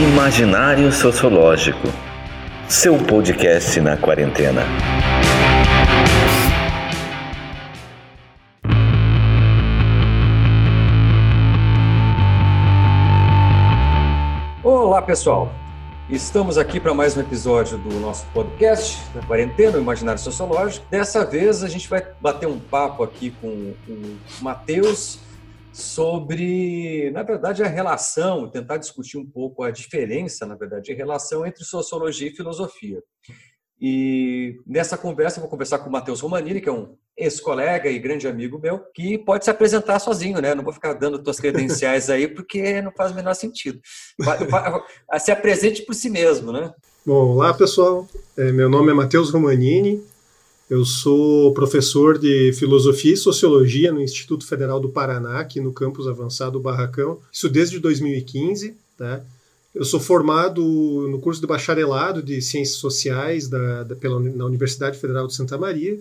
Imaginário Sociológico, seu podcast na quarentena. Olá, pessoal. Estamos aqui para mais um episódio do nosso podcast da quarentena, o Imaginário Sociológico. Dessa vez a gente vai bater um papo aqui com o Matheus sobre, na verdade, a relação, tentar discutir um pouco a diferença, na verdade, a relação entre sociologia e filosofia. E nessa conversa vou conversar com o Matheus Romanini, que é um ex-colega e grande amigo meu, que pode se apresentar sozinho, né? Não vou ficar dando tuas credenciais aí, porque não faz o menor sentido. Se apresente por si mesmo, né? Bom, olá pessoal, é, meu nome é Matheus Romanini, eu sou professor de Filosofia e Sociologia no Instituto Federal do Paraná, aqui no campus avançado Barracão, isso desde 2015, tá? Eu sou formado no curso de bacharelado de Ciências Sociais da, da, pela, na Universidade Federal de Santa Maria,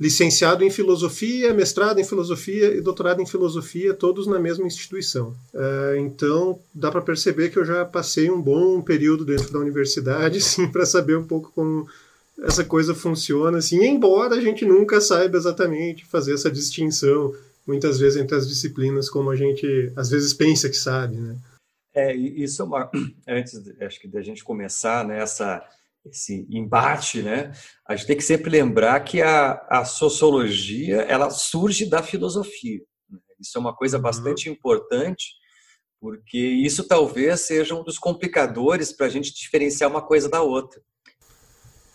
licenciado em Filosofia, mestrado em Filosofia e doutorado em Filosofia, todos na mesma instituição. Uh, então, dá para perceber que eu já passei um bom período dentro da universidade, sim, para saber um pouco como essa coisa funciona, assim, embora a gente nunca saiba exatamente fazer essa distinção, muitas vezes, entre as disciplinas, como a gente às vezes pensa que sabe, né? É, isso é uma. Antes, acho que da gente começar nessa. Né, esse embate, né? A gente tem que sempre lembrar que a, a sociologia ela surge da filosofia. Né? Isso é uma coisa uhum. bastante importante, porque isso talvez seja um dos complicadores para a gente diferenciar uma coisa da outra.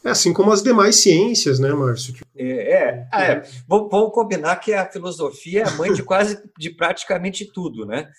É assim como as demais ciências, né, Márcio? Tipo, é, é, é. Vamos, vamos combinar que a filosofia é mãe de quase de praticamente tudo, né?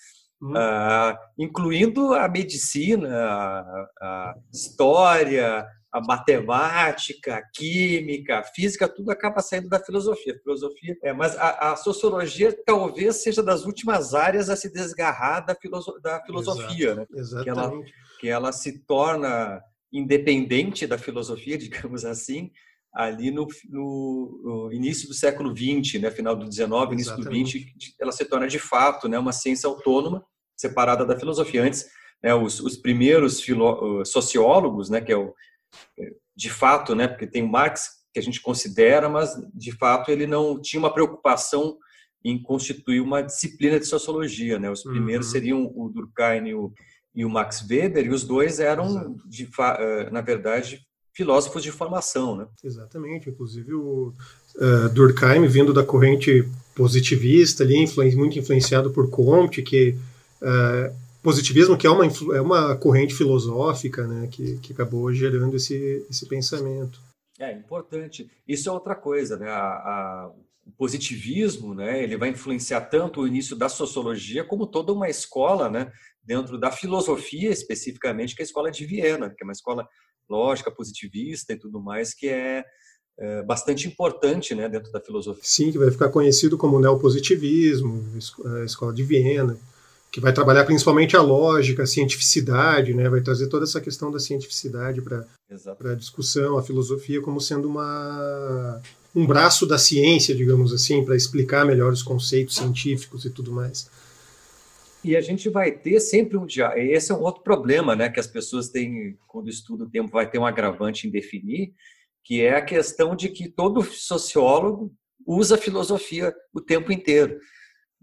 uh, incluindo a medicina, a, a, história, a matemática, a química, a física, tudo acaba saindo da filosofia. A filosofia é, mas a, a, sociologia talvez seja das últimas áreas a se desgarrar da, filoso, da filosofia, Exato, né? Exatamente. Que ela, que ela se torna independente da filosofia, digamos assim, ali no, no, no, início do século XX, né, final do XIX, início Exatamente. do XX, ela se torna de fato né, uma ciência autônoma, separada da filosofia. Antes, né, os, os, primeiros filo, sociólogos, né, que é o de fato, né, porque tem o Marx que a gente considera, mas de fato ele não tinha uma preocupação em constituir uma disciplina de sociologia, né? Os primeiros uhum. seriam o Durkheim e o, e o Max Weber, e os dois eram, de, eh, na verdade, filósofos de formação. Né? Exatamente, inclusive o uh, Durkheim, vindo da corrente positivista, ali, influ muito influenciado por Comte, que uh, positivismo que é uma, é uma corrente filosófica né, que, que acabou gerando esse, esse pensamento. É importante. Isso é outra coisa, né? A, a, o positivismo, né? Ele vai influenciar tanto o início da sociologia como toda uma escola, né? Dentro da filosofia especificamente, que é a escola de Viena, que é uma escola lógica, positivista e tudo mais, que é, é bastante importante né, dentro da filosofia. Sim, que vai ficar conhecido como neopositivismo, a escola de Viena, que vai trabalhar principalmente a lógica, a cientificidade, né, vai trazer toda essa questão da cientificidade para a discussão, a filosofia como sendo uma, um braço da ciência, digamos assim, para explicar melhor os conceitos científicos e tudo mais. E a gente vai ter sempre um dia. Esse é um outro problema, né? Que as pessoas têm, quando estuda o tempo, vai ter um agravante em definir, que é a questão de que todo sociólogo usa filosofia o tempo inteiro.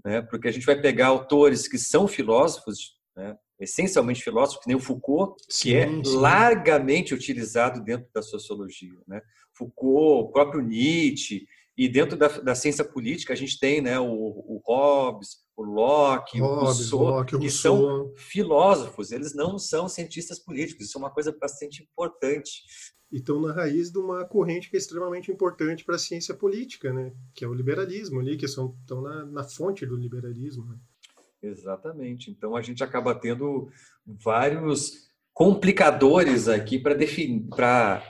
Né? Porque a gente vai pegar autores que são filósofos, né? essencialmente filósofos, que nem o Foucault, sim, que é sim. largamente utilizado dentro da sociologia. Né? Foucault, o próprio Nietzsche, e dentro da, da ciência política a gente tem né, o, o Hobbes, o Locke, Hobbes, o Rousseau, Locke, que são filósofos, eles não são cientistas políticos, isso é uma coisa bastante importante. E estão na raiz de uma corrente que é extremamente importante para a ciência política, né? que é o liberalismo ali, que são, estão na, na fonte do liberalismo. Né? Exatamente. Então a gente acaba tendo vários complicadores aqui para definir, para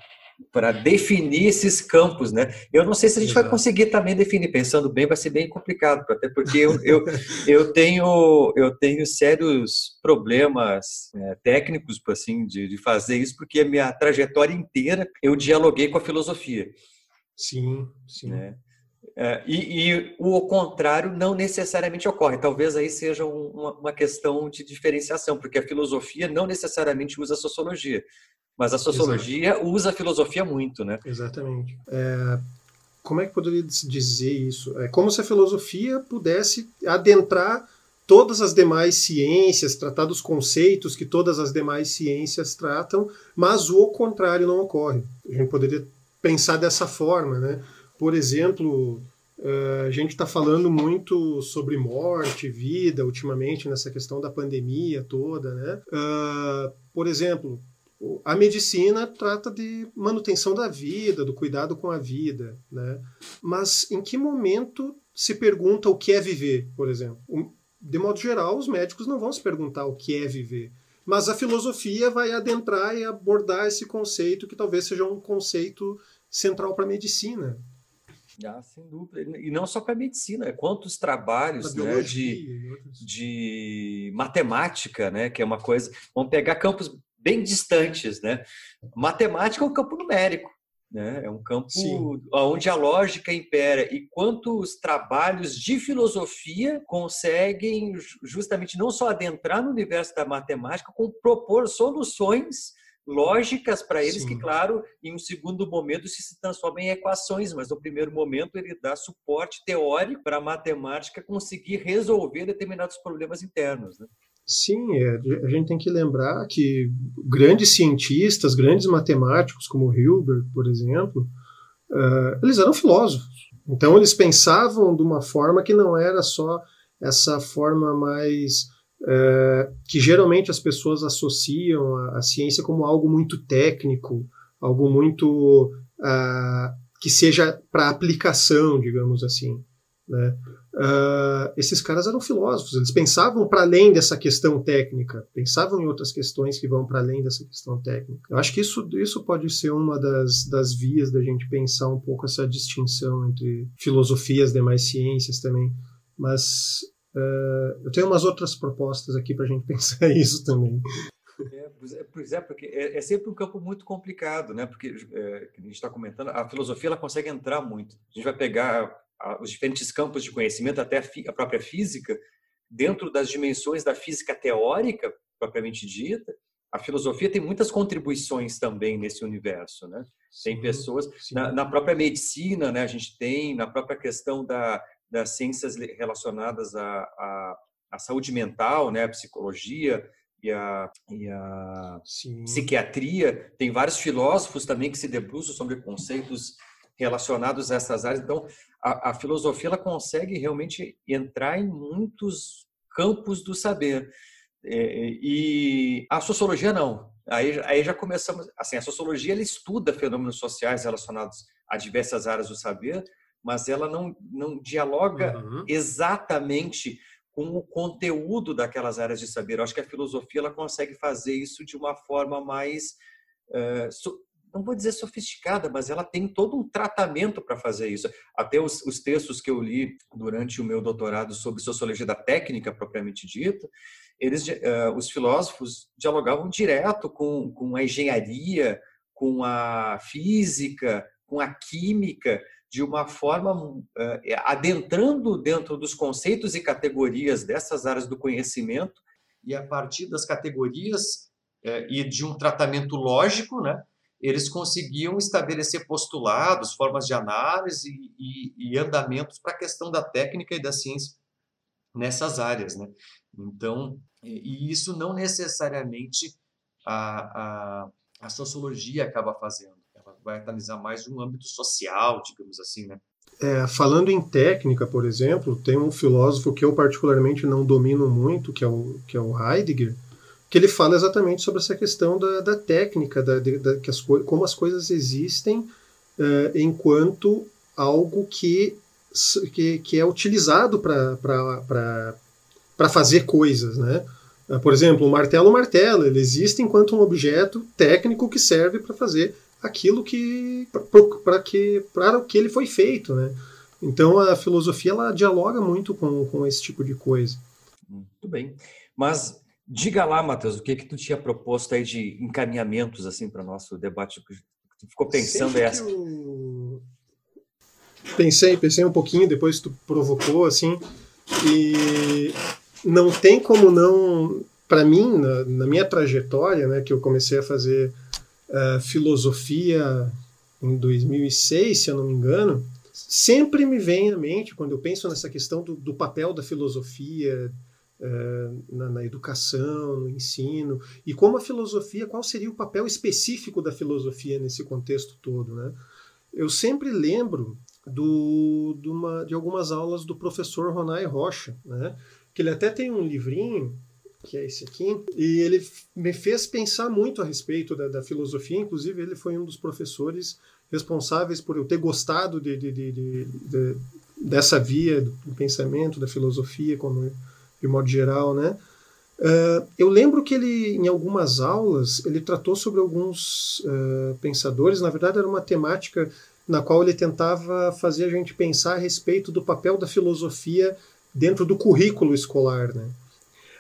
para definir esses campos, né? Eu não sei se a gente Exato. vai conseguir também definir, pensando bem, vai ser bem complicado, até porque eu, eu, eu, tenho, eu tenho sérios problemas é, técnicos, assim, de, de fazer isso, porque a minha trajetória inteira eu dialoguei com a filosofia. Sim, sim. Né? É, e, e, o contrário não necessariamente ocorre. Talvez aí seja uma, uma, questão de diferenciação, porque a filosofia não necessariamente usa a sociologia, mas a sociologia Exato. usa a filosofia muito, né? Exatamente. É, como é que poderia dizer isso? É como se a filosofia pudesse adentrar todas as demais ciências, tratar dos conceitos que todas as demais ciências tratam, mas o contrário não ocorre. A gente poderia pensar dessa forma, né? Por exemplo, eh, a gente está falando muito sobre morte, vida, ultimamente, nessa questão da pandemia toda. Né? Eh, por exemplo, a medicina trata de manutenção da vida, do cuidado com a vida. Né? Mas em que momento se pergunta o que é viver, por exemplo? De modo geral, os médicos não vão se perguntar o que é viver. Mas a filosofia vai adentrar e abordar esse conceito que talvez seja um conceito central para a medicina. Ah, sem dúvida. E não só para a medicina, é quantos trabalhos né, de, de matemática, né, que é uma coisa. Vamos pegar campos bem distantes. Né? Matemática é um campo numérico. Né? É um campo Sim. onde a lógica impera. E quantos trabalhos de filosofia conseguem justamente não só adentrar no universo da matemática, como propor soluções lógicas para eles Sim. que, claro, em um segundo momento se transformam em equações, mas no primeiro momento ele dá suporte teórico para a matemática conseguir resolver determinados problemas internos. Né? Sim, é, a gente tem que lembrar que grandes cientistas, grandes matemáticos, como Hilbert, por exemplo, uh, eles eram filósofos. Então eles pensavam de uma forma que não era só essa forma mais é, que geralmente as pessoas associam a, a, ciência como algo muito técnico, algo muito uh, que seja para aplicação, digamos assim. Né? Uh, esses caras eram filósofos, eles pensavam para além dessa questão técnica, pensavam em outras questões que vão para além dessa questão técnica. Eu acho que isso, isso pode ser uma das, das vias da gente pensar um pouco essa distinção entre filosofia e as demais ciências também. Mas Uh, eu tenho umas outras propostas aqui para a gente pensar isso também. É, pois é, porque é, é, sempre um campo muito complicado, né? Porque é, a gente está comentando, a filosofia ela consegue entrar muito. A gente vai pegar os diferentes campos de conhecimento, até a, própria física, dentro das dimensões da física teórica propriamente dita. A filosofia tem muitas contribuições também nesse universo, né? Tem pessoas na, na própria medicina, né? A gente tem na própria questão da das ciências relacionadas à, à, à saúde mental, né, a psicologia e a, e a psiquiatria. Tem vários filósofos também que se debruçam sobre conceitos relacionados a essas áreas. Então, a, a filosofia ela consegue realmente entrar em muitos campos do saber. É, e a sociologia não. Aí, aí já começamos. Assim, a sociologia ela estuda fenômenos sociais relacionados a diversas áreas do saber, mas ela não, não dialoga uhum. exatamente com o conteúdo daquelas áreas de saber. Eu acho que a filosofia ela consegue fazer isso de uma forma mais, uh, não vou dizer sofisticada, mas ela tem todo um tratamento para fazer isso. Até os, os, textos que eu li durante o meu doutorado sobre sociologia da técnica propriamente dita, eles, uh, os filósofos dialogavam direto com, com a engenharia, com a física, com a química, de uma forma eh, adentrando dentro dos conceitos e categorias dessas áreas do conhecimento e a partir das categorias eh, e de um tratamento lógico, né, eles conseguiam estabelecer postulados, formas de análise e, e, andamentos para a questão da técnica e da ciência nessas áreas, né? Então, e isso não necessariamente a, a, a sociologia acaba fazendo vai analisar mais um âmbito social, digamos assim, né? É, falando em técnica, por exemplo, tem um filósofo que eu particularmente não domino muito, que é o, que é o Heidegger, que ele fala exatamente sobre essa questão da, da técnica, da, da, que as, como as coisas existem é, enquanto algo que, que, que é utilizado para fazer coisas, né? Por exemplo, o martelo, o martelo, ele existe enquanto um objeto técnico que serve para fazer aquilo que para que para o que ele foi feito, né? Então a filosofia ela dialoga muito com, com esse tipo de coisa. Muito bem. Mas diga lá, Matheus, o que que tu tinha proposto aí de encaminhamentos assim para o nosso debate? Tu ficou pensando essa? O... pensei, pensei um pouquinho, depois tu provocou, assim, e não tem como não, para mim, na, na, minha trajetória, né, que eu comecei a fazer uh, filosofia em 2006, se eu não me engano, sempre me vem à mente, quando eu penso nessa questão do, do papel da filosofia na, na, educação, no ensino, e como a filosofia, qual seria o papel específico da filosofia nesse contexto todo, né? Eu sempre lembro do, de, uma, de algumas aulas do professor Ronai Rocha, né? que ele até tem um livrinho que é esse aqui, e ele me fez pensar muito a respeito da, da, filosofia, inclusive ele foi um dos professores responsáveis por eu ter gostado de, de dessa via do pensamento, da filosofia, como, de modo geral, né? Uh, eu lembro que ele, em algumas aulas, ele tratou sobre alguns uh, pensadores, na verdade era uma temática na qual ele tentava fazer a gente pensar a respeito do papel da filosofia dentro do currículo escolar. Né?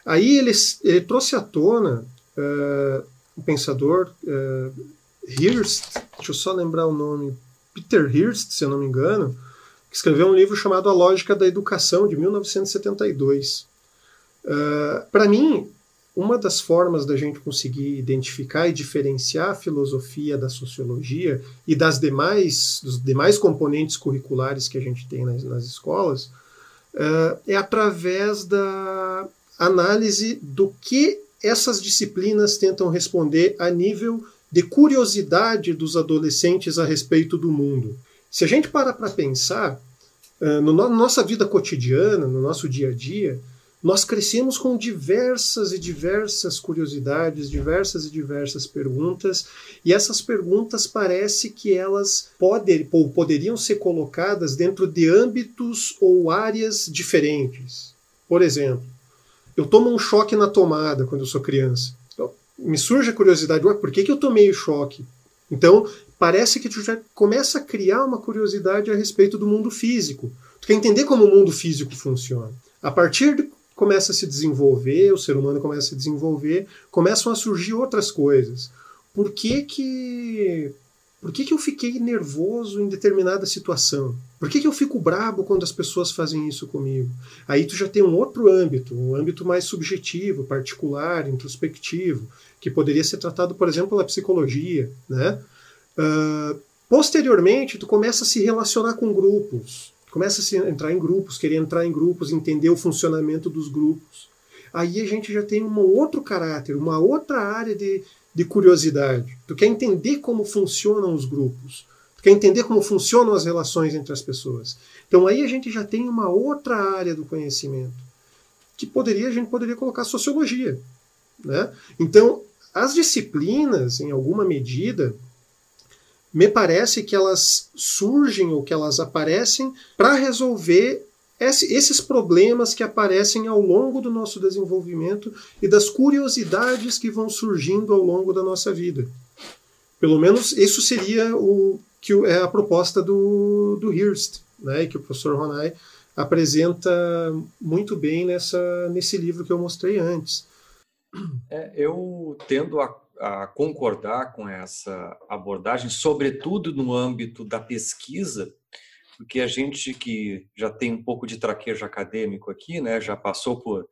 Aí ele, ele trouxe à tona uh, um pensador, uh, Hirst, deixa eu só lembrar o nome, Peter Hirst, se eu não me engano, que escreveu um livro chamado A Lógica da Educação, de 1972. Uh, Para mim, uma das formas da gente conseguir identificar e diferenciar a filosofia da sociologia e das demais, dos demais componentes curriculares que a gente tem nas, nas escolas uh, é através da análise do que essas disciplinas tentam responder a nível de curiosidade dos adolescentes a respeito do mundo. Se a gente para para pensar, uh, no, na nossa vida cotidiana, no nosso dia a dia, nós crescemos com diversas e diversas curiosidades, diversas e diversas perguntas, e essas perguntas parece que elas poder, ou poderiam ser colocadas dentro de âmbitos ou áreas diferentes. Por exemplo, eu tomo um choque na tomada quando eu sou criança. Então, me surge a curiosidade, ué, por que, que eu tomei o choque? Então, parece que tu já começa a criar uma curiosidade a respeito do mundo físico. Tu quer entender como o mundo físico funciona. A partir de começa a se desenvolver, o ser humano começa a se desenvolver, começam a surgir outras coisas. Por que que, por que, que eu fiquei nervoso em determinada situação? Por que, que eu fico brabo quando as pessoas fazem isso comigo? Aí tu já tem um outro âmbito, um âmbito mais subjetivo, particular, introspectivo, que poderia ser tratado, por exemplo, pela psicologia, né? Uh, posteriormente, tu começa a se relacionar com grupos começa a entrar em grupos, querer entrar em grupos, entender o funcionamento dos grupos. Aí a gente já tem um outro caráter, uma outra área de, de curiosidade. Tu quer entender como funcionam os grupos, tu quer entender como funcionam as relações entre as pessoas. Então aí a gente já tem uma outra área do conhecimento que poderia a gente poderia colocar sociologia, né? Então as disciplinas, em alguma medida, me parece que elas surgem ou que elas aparecem para resolver esses problemas que aparecem ao longo do nosso desenvolvimento e das curiosidades que vão surgindo ao longo da nossa vida. Pelo menos isso seria o que é a proposta do, do Hirst, né, que o professor Ronay apresenta muito bem nessa, nesse livro que eu mostrei antes. É, eu tendo a a concordar com essa abordagem, sobretudo no âmbito da pesquisa, porque a gente que já tem um pouco de traquejo acadêmico aqui, né, já passou por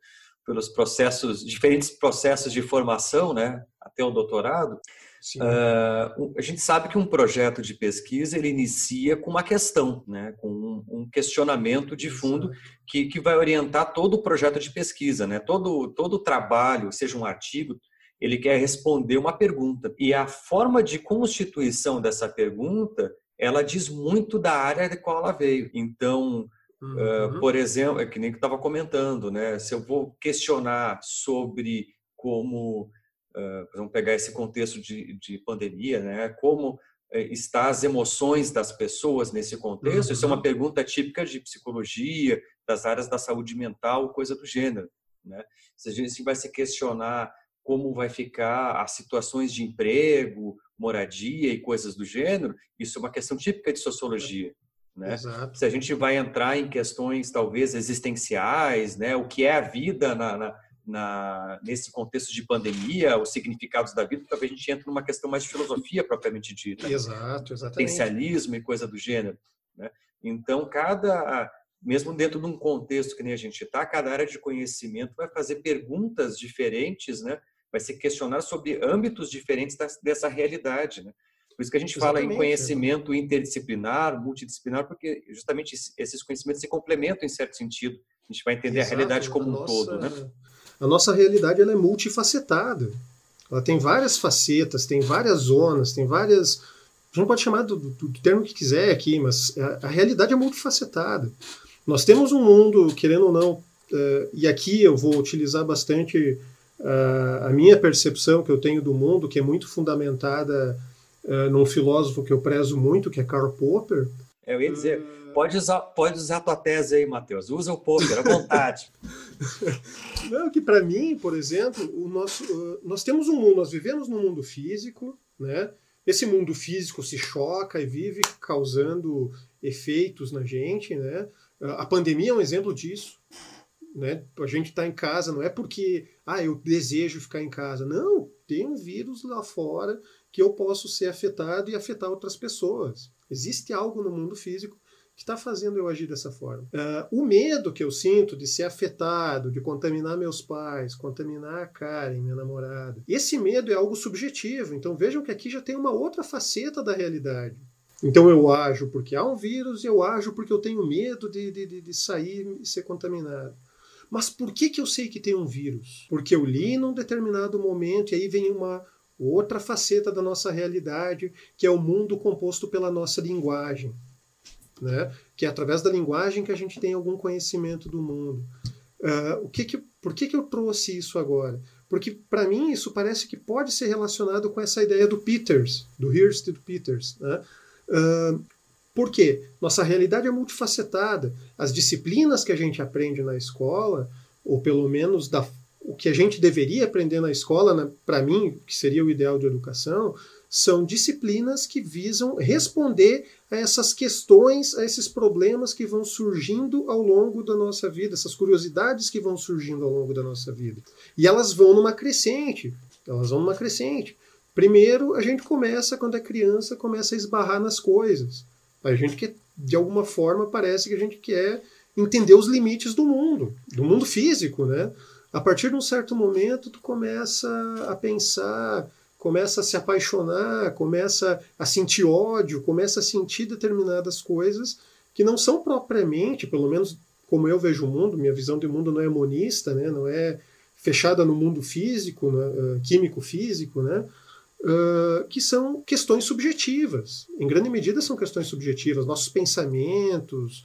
pelos processos, diferentes processos de formação, né, até o doutorado, uh, a gente sabe que um projeto de pesquisa ele inicia com uma questão, né, com um, um questionamento de fundo que, que vai orientar todo o projeto de pesquisa, né, todo todo o trabalho, seja um artigo, ele quer responder uma pergunta. E a forma de constituição dessa pergunta, ela diz muito da área de qual ela veio. Então, uhum. uh, por exemplo, é que nem que estava comentando, né? Se eu vou questionar sobre como, uh, vamos pegar esse contexto de, de pandemia, né? Como uh, está as emoções das pessoas nesse contexto? Uhum. Isso é uma uhum. pergunta típica de psicologia, das áreas da saúde mental, coisa do gênero, né? Se a gente vai se questionar como vai ficar as situações de emprego, moradia e coisas do gênero, isso é uma questão típica de sociologia. Né? Se a gente vai entrar em questões talvez existenciais, né? o que é a vida na, na, na, nesse contexto de pandemia, os significados da vida, talvez a gente entre numa questão mais de filosofia propriamente dita. Exato, exatamente. Potencialismo e coisa do gênero. Né? Então, cada, mesmo dentro de um contexto que nem a gente está, cada área de conhecimento vai fazer perguntas diferentes, né? Vai se questionar sobre âmbitos diferentes dessa realidade. Né? Por isso que a gente Exatamente, fala em conhecimento interdisciplinar, multidisciplinar, porque justamente esses conhecimentos se complementam em certo sentido. A gente vai entender Exato. a realidade como a um nossa, todo. Né? A nossa realidade ela é multifacetada. Ela tem várias facetas, tem várias zonas, tem várias. A gente não pode chamar do, do, do termo que quiser aqui, mas a, a, realidade é multifacetada. Nós temos um mundo, querendo ou não, uh, e aqui eu vou utilizar bastante a minha percepção que eu tenho do mundo, que é muito fundamentada uh, num filósofo que eu prezo muito, que é Karl Popper. Eu ia dizer, pode usar, pode usar a tua tese aí, Matheus. Usa o Popper, à vontade. Não, que para mim, por exemplo, o nosso, uh, nós temos um mundo, nós vivemos num mundo físico, né? Esse mundo físico se choca e vive causando efeitos na gente, né? A pandemia é um exemplo disso. Né? A gente está em casa, não é porque ah, eu desejo ficar em casa. Não, tem um vírus lá fora que eu posso ser afetado e afetar outras pessoas. Existe algo no mundo físico que está fazendo eu agir dessa forma. Uh, o medo que eu sinto de ser afetado, de contaminar meus pais, contaminar a Karen, minha namorada, esse medo é algo subjetivo. Então vejam que aqui já tem uma outra faceta da realidade. Então eu ajo porque há um vírus, eu ajo porque eu tenho medo de, de, de sair e ser contaminado. Mas por que, que eu sei que tem um vírus? Porque eu li num determinado momento e aí vem uma outra faceta da nossa realidade, que é o mundo composto pela nossa linguagem. Né? Que é através da linguagem que a gente tem algum conhecimento do mundo. Uh, o que que, por que, que eu trouxe isso agora? Porque, para mim, isso parece que pode ser relacionado com essa ideia do Peters, do Hearst e do Peters. Né? Uh, por quê? Nossa realidade é multifacetada. As disciplinas que a gente aprende na escola, ou pelo menos da, o que a gente deveria aprender na escola, né, para mim, que seria o ideal de educação, são disciplinas que visam responder a essas questões, a esses problemas que vão surgindo ao longo da nossa vida, essas curiosidades que vão surgindo ao longo da nossa vida. E elas vão numa crescente, elas vão numa crescente. Primeiro, a gente começa, quando é criança, começa a esbarrar nas coisas. A gente que, de alguma forma, parece que a gente quer entender os limites do mundo, do mundo físico, né? A partir de um certo momento, tu começa a pensar, começa a se apaixonar, começa a sentir ódio, começa a sentir determinadas coisas que não são propriamente, pelo menos como eu vejo o mundo, minha visão de mundo não é monista, né? Não é fechada no mundo físico, né? químico físico, né? Que são questões subjetivas. Em grande medida são questões subjetivas, nossos pensamentos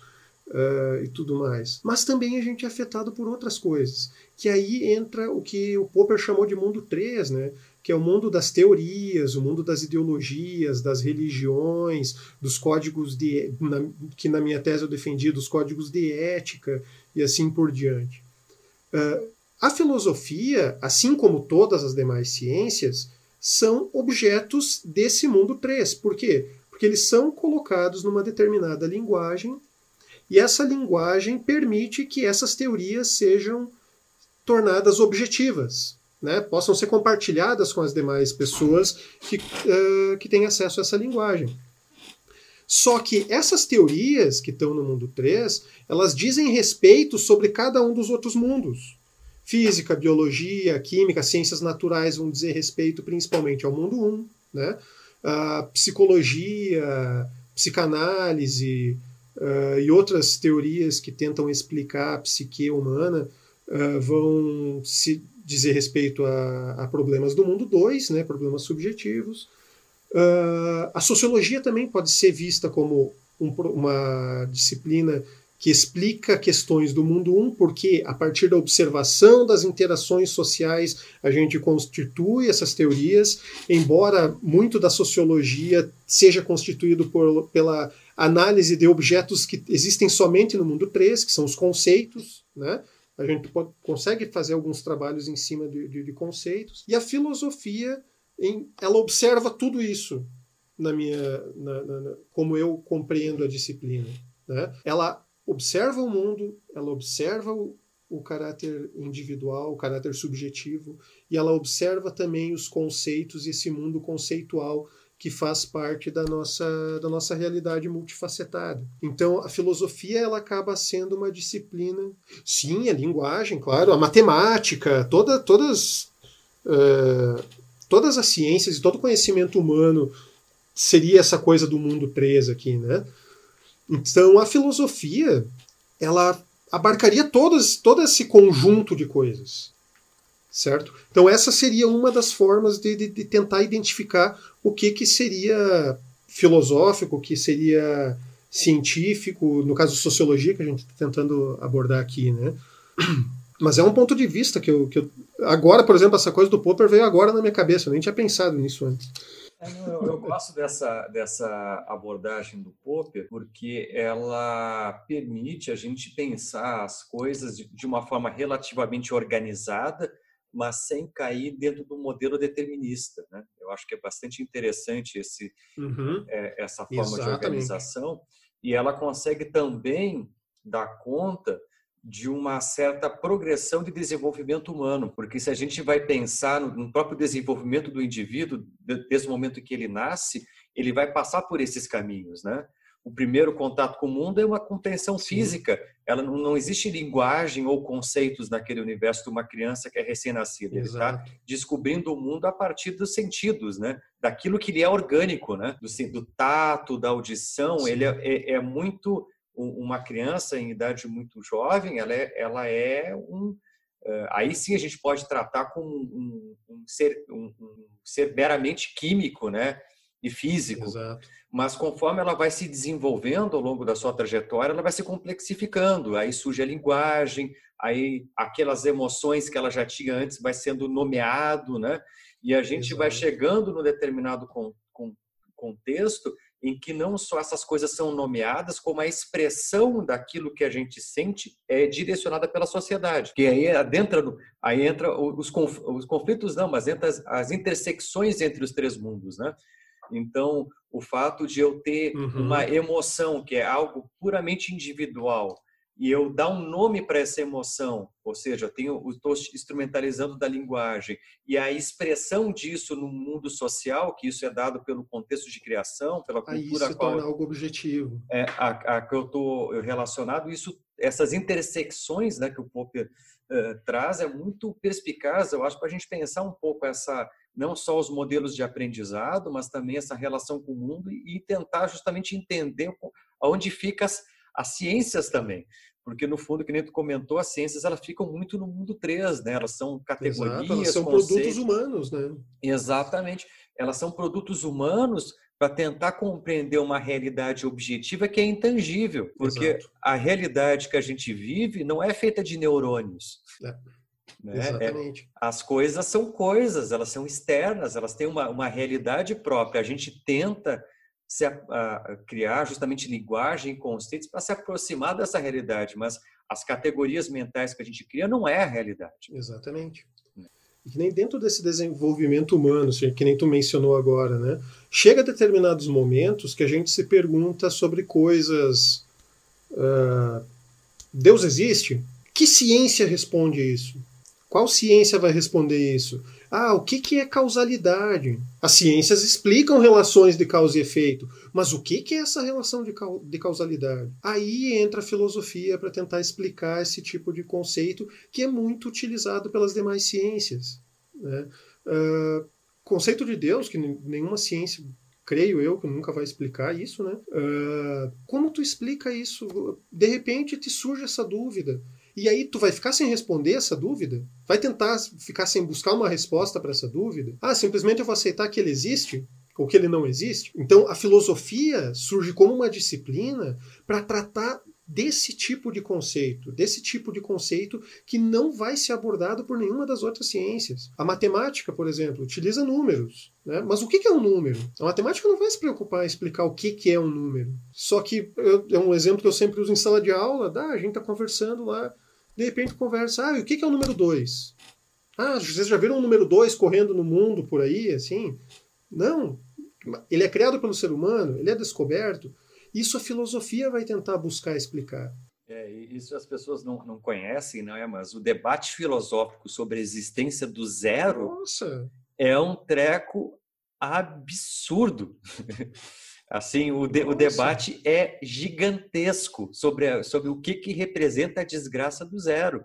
uh, e tudo mais. Mas também a gente é afetado por outras coisas. Que aí entra o que o Popper chamou de mundo 3, né? que é o mundo das teorias, o mundo das ideologias, das religiões, dos códigos de na, que na minha tese eu defendi, dos códigos de ética e assim por diante. Uh, a filosofia, assim como todas as demais ciências, são objetos desse mundo 3. Por quê? Porque eles são colocados numa determinada linguagem e essa linguagem permite que essas teorias sejam tornadas objetivas, né? possam ser compartilhadas com as demais pessoas que, uh, que têm acesso a essa linguagem. Só que essas teorias que estão no mundo 3, elas dizem respeito sobre cada um dos outros mundos. Física, biologia, química, ciências naturais vão dizer respeito principalmente ao mundo 1, né? A psicologia, psicanálise uh, e outras teorias que tentam explicar a psique humana uh, vão se dizer respeito a, a, problemas do mundo 2, né? problemas subjetivos. Uh, a sociologia também pode ser vista como um, uma disciplina que explica questões do mundo 1, um, porque a partir da observação das interações sociais a gente constitui essas teorias, embora muito da sociologia seja constituído por, pela análise de objetos que existem somente no mundo 3, que são os conceitos, né? A gente pode, consegue fazer alguns trabalhos em cima de, de, de conceitos. E a filosofia, em, ela observa tudo isso na minha, na, na, como eu compreendo a disciplina. Né? Ela observa o mundo, ela observa o, o caráter individual, o caráter subjetivo, e ela observa também os conceitos, esse mundo conceitual que faz parte da nossa, da nossa realidade multifacetada. Então, a filosofia ela acaba sendo uma disciplina, sim, a linguagem, claro, a matemática, toda, todas, uh, todas as ciências e todo o conhecimento humano seria essa coisa do mundo 3 aqui, né? Então, a filosofia, ela abarcaria todas, todo esse conjunto de coisas certo? Então essa seria uma das formas de, de, de, tentar identificar o que, que seria filosófico, o que seria científico, no caso sociologia que a gente está tentando abordar aqui, né? Mas é um ponto de vista que eu, que eu, agora, por exemplo, essa coisa do Popper veio agora na minha cabeça, eu nem tinha pensado nisso antes. Eu, eu, gosto dessa, dessa abordagem do Popper porque ela permite a gente pensar as coisas de, de uma forma relativamente organizada mas sem cair dentro do modelo determinista. Né? Eu acho que é bastante interessante esse, uhum. é, essa forma Exatamente. de organização e ela consegue também dar conta de uma certa progressão de desenvolvimento humano, porque se a gente vai pensar no próprio desenvolvimento do indivíduo, desde o momento que ele nasce, ele vai passar por esses caminhos, né? o primeiro contato com o mundo é uma contenção Sim. física. Ela não, não, existe linguagem ou conceitos naquele universo de uma criança que é recém-nascida. Ele está descobrindo o mundo a partir dos sentidos, né? Daquilo que lhe é orgânico, né? Do, do tato, da audição. Sim. Ele é, é, é, muito uma criança em idade muito jovem. Ela é, ela é um Uh, aí sim a gente pode tratar como um, um, ser, um, um, ser meramente químico, né? e físico. Exato. Mas conforme ela vai se desenvolvendo ao longo da sua trajetória, ela vai se complexificando. Aí surge a linguagem, aí aquelas emoções que ela já tinha antes vai sendo nomeado, né? E a gente Exato. vai chegando no determinado con, con, contexto em que não só essas coisas são nomeadas, como a expressão daquilo que a gente sente é direcionada pela sociedade. Que aí adentra, aí entra os, os conflitos não, mas entra as, as intersecções entre os três mundos, né? Então, o fato de eu ter uhum. uma emoção que é algo puramente individual e eu dar um nome para essa emoção, ou seja, eu tenho, estou instrumentalizando da linguagem e a expressão disso no mundo social, que isso é dado pelo contexto de criação, pela cultura Aí isso torna algo objetivo. É a, a que eu estou relacionado, isso, essas intersecções, né, que o Popper uh, traz é muito perspicaz, eu acho, para a gente pensar um pouco essa não só os modelos de aprendizado, mas também essa relação com o mundo e tentar justamente entender aonde ficam as, as ciências também. Porque, no fundo, que nem tu comentou, as ciências elas ficam muito no mundo 3, né? Elas são categorias, Exato, elas são conceitos. produtos humanos, né? Exatamente. Elas são produtos humanos para tentar compreender uma realidade objetiva que é intangível. Porque Exato. a realidade que a gente vive não é feita de neurônios. É né? É, Exatamente. É, as coisas são coisas, elas são externas, elas têm uma, uma realidade própria. A gente tenta se criar justamente linguagem, conceitos para se aproximar dessa realidade, mas as categorias mentais que a gente cria não é a realidade. Exatamente. E que nem dentro desse desenvolvimento humano, que nem tu mencionou agora, né? Chega a determinados momentos que a gente se pergunta sobre coisas. Uh, Deus existe? Que ciência responde isso? Qual ciência vai responder isso? Ah, o que, que é causalidade? As ciências explicam relações de causa e efeito, mas o que, que é essa relação de, de causalidade? Aí entra a filosofia para tentar explicar esse tipo de conceito que é muito utilizado pelas demais ciências. Né? Uh, conceito de Deus, que nenhuma ciência creio eu que nunca vai explicar isso, né? Uh, como tu explica isso? De repente te surge essa dúvida. E aí tu vai ficar sem responder essa dúvida? Vai tentar ficar sem buscar uma resposta para essa dúvida? Ah, simplesmente eu vou aceitar que ele existe? Ou que ele não existe? Então a filosofia surge como uma disciplina para tratar desse tipo de conceito, desse tipo de conceito que não vai ser abordado por nenhuma das outras ciências. A matemática, por exemplo, utiliza números. Né? Mas o que é um número? A matemática não vai se preocupar em explicar o que é um número. Só que é um exemplo que eu sempre uso em sala de aula. Ah, a gente está conversando lá, de repente conversa, ah, o que é o número 2? Ah, vocês já viram o número 2 correndo no mundo por aí, assim? Não. Ele é criado pelo ser humano, ele é descoberto. Isso a filosofia vai tentar buscar explicar. É, isso as pessoas não, não conhecem, não é? Mas o debate filosófico sobre a existência do zero Nossa. é um treco absurdo. Assim, o, de, o debate é gigantesco sobre, sobre o que, que representa a desgraça do zero.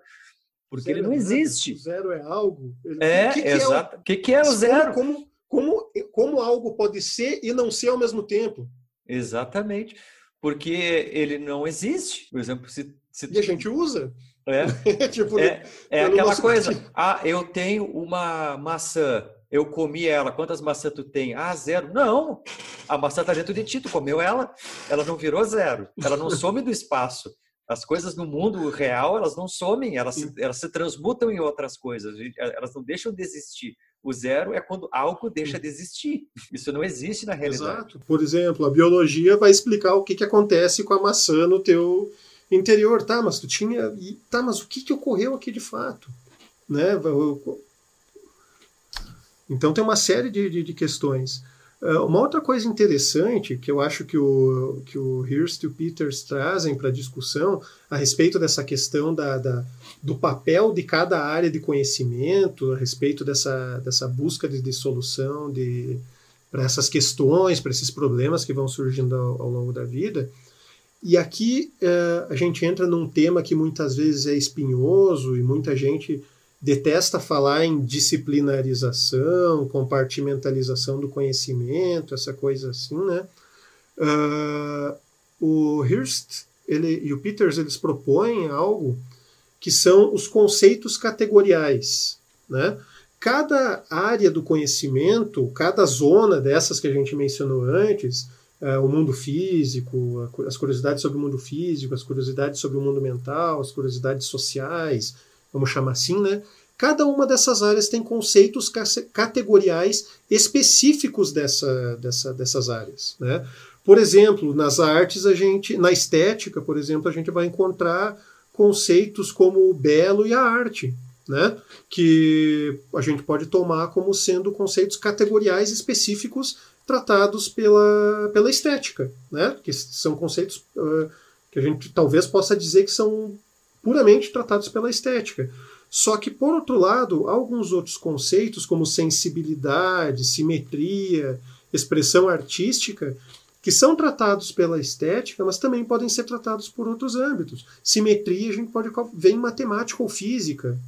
Porque zero ele não é existe. O zero é algo. É, que que exato. É o que, que é o zero? Como, como, como algo pode ser e não ser ao mesmo tempo. Exatamente. Porque ele não existe. Por exemplo, se. se e a gente usa. É, tipo, é, é aquela coisa. Ah, eu tenho uma maçã eu comi ela. Quantas maçãs tu tem? Ah, zero. Não, a maçã está dentro de ti, tu comeu ela, ela não virou zero. Ela não some do espaço. As coisas no mundo real, elas não somem, elas se, elas se transmutam em outras coisas. Elas não deixam de existir. O zero é quando algo deixa de existir. Isso não existe na realidade. Exato. Por exemplo, a biologia vai explicar o que, que acontece com a maçã no teu interior. Tá, mas tu tinha... Tá, mas o que, que ocorreu aqui de fato? Né? Então tem uma série de, de, de questões. Uh, uma outra coisa interessante que eu acho que o, que o Hirst e o Peters trazem para a discussão a respeito dessa questão da, da, do papel de cada área de conhecimento, a respeito dessa, dessa busca de, de solução de, para essas questões, para esses problemas que vão surgindo ao, ao longo da vida. E aqui uh, a gente entra num tema que muitas vezes é espinhoso e muita gente detesta falar em disciplinarização, compartimentalização do conhecimento, essa coisa assim, né? Uh, o Hirst ele, e o Peters eles propõem algo que são os conceitos categoriais, né? Cada área do conhecimento, cada zona dessas que a gente mencionou antes, uh, o mundo físico, as curiosidades sobre o mundo físico, as curiosidades sobre o mundo mental, as curiosidades sociais, vamos chamar assim, né? Cada uma dessas áreas tem conceitos categoriais específicos dessa, dessa, dessas áreas. Né? Por exemplo, nas artes, a gente, na estética, por exemplo, a gente vai encontrar conceitos como o belo e a arte, né? que a gente pode tomar como sendo conceitos categoriais específicos tratados pela, pela estética, né? que são conceitos uh, que a gente talvez possa dizer que são puramente tratados pela estética. Só que, por outro lado, alguns outros conceitos, como sensibilidade, simetria, expressão artística, que são tratados pela estética, mas também podem ser tratados por outros âmbitos. Simetria a gente pode ver em matemática ou física,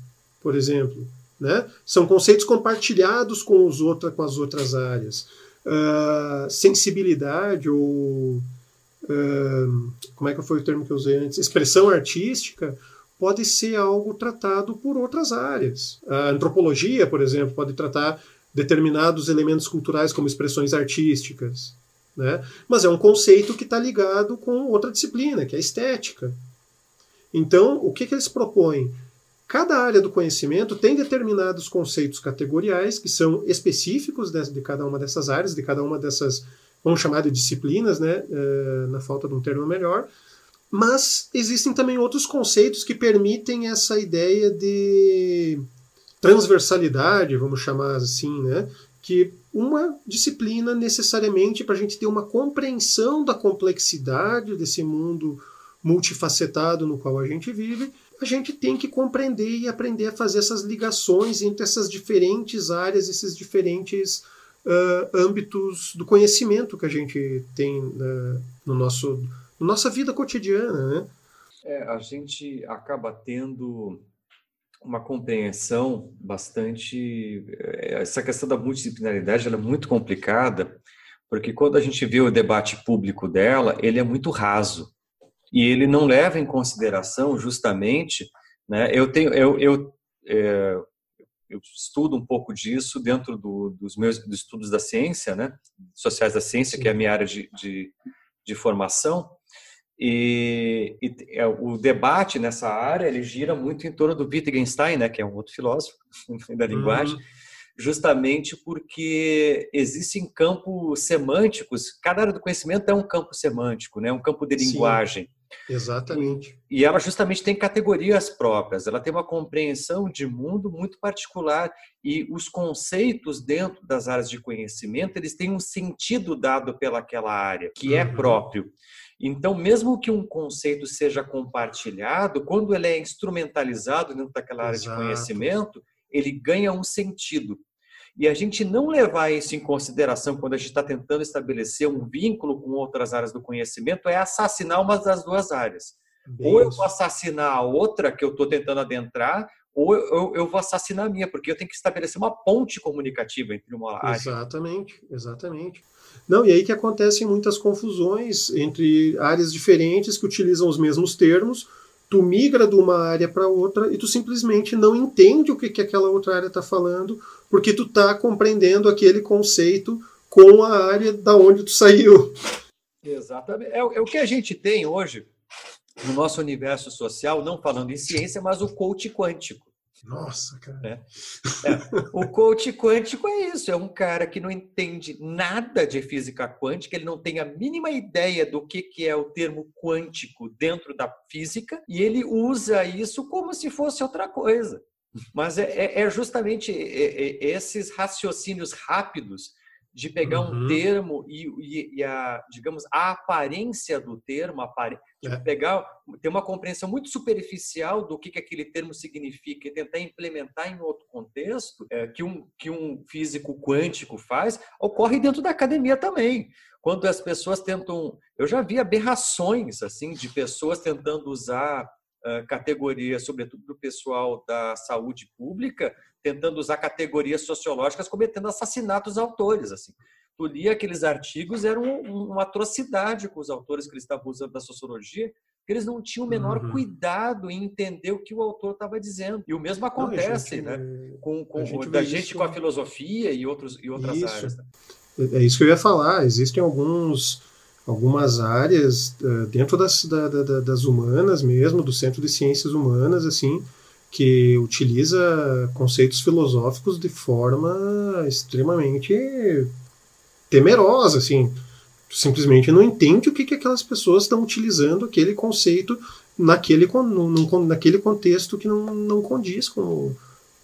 por exemplo. Né? São conceitos compartilhados com, os outra, com as outras áreas. Uh, sensibilidade ou. Como é que foi o termo que eu usei antes? Expressão artística pode ser algo tratado por outras áreas. A antropologia, por exemplo, pode tratar determinados elementos culturais como expressões artísticas. Né? Mas é um conceito que está ligado com outra disciplina, que é a estética. Então, o que, que eles propõem? Cada área do conhecimento tem determinados conceitos categoriais que são específicos de, de cada uma dessas áreas, de cada uma dessas, vamos chamar de disciplinas, né? Uh, na falta de um termo melhor, mas existem também outros conceitos que permitem essa ideia de transversalidade, vamos chamar assim, né? Que uma disciplina necessariamente para a gente ter uma compreensão da complexidade desse mundo multifacetado no qual a gente vive, a gente tem que compreender e aprender a fazer essas ligações entre essas diferentes áreas, esses diferentes uh, âmbitos do conhecimento que a gente tem uh, no nosso nossa vida cotidiana, né? É, a gente acaba tendo uma compreensão bastante. É, essa questão da multidisciplinaridade é muito complicada, porque quando a gente vê o debate público dela, ele é muito raso e ele não leva em consideração justamente, né? Eu tenho, eu, eu, é, eu estudo um pouco disso dentro do, dos meus dos estudos da ciência, né? Sociais da ciência, Sim. que é a minha área de, de, de formação. E, e, é, o debate nessa área ele gira muito em torno do Wittgenstein, né, que é um outro filósofo da linguagem, uhum. justamente porque existem campos semânticos. Cada área do conhecimento é um campo semântico, né, um campo de linguagem. Sim, exatamente. E, ela justamente tem categorias próprias. Ela tem uma compreensão de mundo muito particular e os conceitos dentro das áreas de conhecimento eles têm um sentido dado pelaquela área que é uhum. é próprio. Então, mesmo que um conceito seja compartilhado, quando ele é instrumentalizado dentro daquela área Exato. de conhecimento, ele ganha um sentido. E a gente não levar isso em consideração quando a gente está tentando estabelecer um vínculo com outras áreas do conhecimento é assassinar uma das duas áreas. Bem ou eu vou assassinar a outra que eu estou tentando adentrar, ou eu, eu, vou assassinar a minha, porque eu tenho que estabelecer uma ponte comunicativa entre uma área. Exatamente, exatamente. Não, e aí que acontecem muitas confusões entre áreas diferentes que utilizam os mesmos termos. Tu migra de uma área para outra e tu simplesmente não entende o que, que aquela outra área está falando, porque tu está compreendendo aquele conceito com a área da onde tu saiu. Exatamente. É, é o que a gente tem hoje no nosso universo social, não falando em ciência, mas o coach quântico. Nossa, cara. É. É. O coach quântico é isso, é um cara que não entende nada de física quântica, ele não tem a mínima ideia do que, que é o termo quântico dentro da física, e ele usa isso como se fosse outra coisa. Mas é, é, é justamente esses raciocínios rápidos de pegar uhum. um termo e, e, e, a, digamos, a aparência do termo, apare... é. pegar, ter uma compreensão muito superficial do que, que aquele termo significa e tentar implementar em outro contexto, é, que, um, que um físico quântico faz, ocorre dentro da academia também. Quando as pessoas tentam. Eu já vi aberrações assim de pessoas tentando usar categorias, sobretudo do pessoal da saúde pública, tentando usar categorias sociológicas, cometendo assassinatos autores. Assim. Tu lia aqueles artigos, era um, uma atrocidade com os autores que eles estavam usando da sociologia, que eles não tinham o menor uhum. cuidado em entender o que o autor estava dizendo. E o mesmo acontece não, gente, né, com, com gente da gente isso... com a filosofia e, outros, e outras isso. áreas. Né? É isso que eu ia falar. Existem alguns algumas áreas uh, dentro das, da, da, das humanas mesmo, do Centro de Ciências Humanas, assim, que utiliza conceitos filosóficos de forma extremamente temerosa, assim, simplesmente não entende o que, que aquelas pessoas estão utilizando aquele conceito naquele, num, naquele contexto que não, não condiz com o,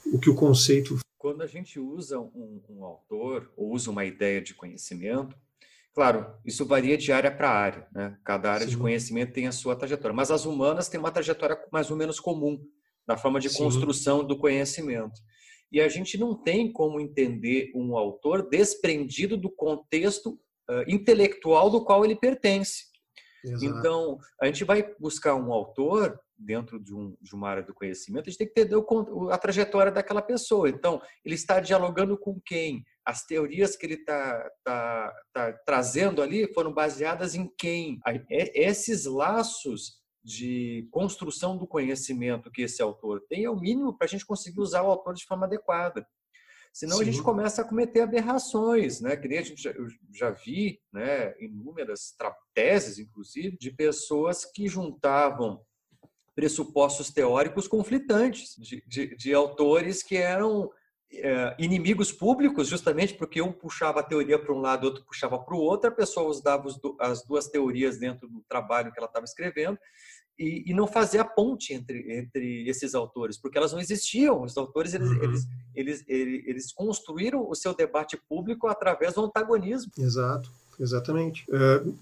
o que o conceito. Quando a gente usa um, um autor ou usa uma ideia de conhecimento, Claro, isso varia de área para área, né? Cada área Sim. de conhecimento tem a sua trajetória, mas as humanas têm uma trajetória mais ou menos comum na forma de Sim. construção do conhecimento. E a gente não tem como entender um autor desprendido do contexto uh, intelectual do qual ele pertence. Exato. Então, a gente vai buscar um autor dentro de, um, de, uma área do conhecimento, a gente tem que entender o, a trajetória daquela pessoa. Então, ele está dialogando com quem? As teorias que ele está tá, tá trazendo ali foram baseadas em quem? Esses laços de construção do conhecimento que esse autor tem é o mínimo para a gente conseguir usar o autor de forma adequada. Senão Sim. a gente começa a cometer aberrações, né? Que nem a gente já, eu já vi, né, inúmeras teses, inclusive, de pessoas que juntavam pressupostos teóricos conflitantes, de, de, de autores que eram é, inimigos públicos, justamente porque um puxava a teoria para um lado, outro puxava para o outro, a pessoa usava as duas teorias dentro do trabalho que ela estava escrevendo e, e, não fazia a ponte entre, entre esses autores, porque elas não existiam. Os autores eles, uhum. eles, eles, eles, eles, construíram o seu debate público através do antagonismo. Exato, exatamente. Uh,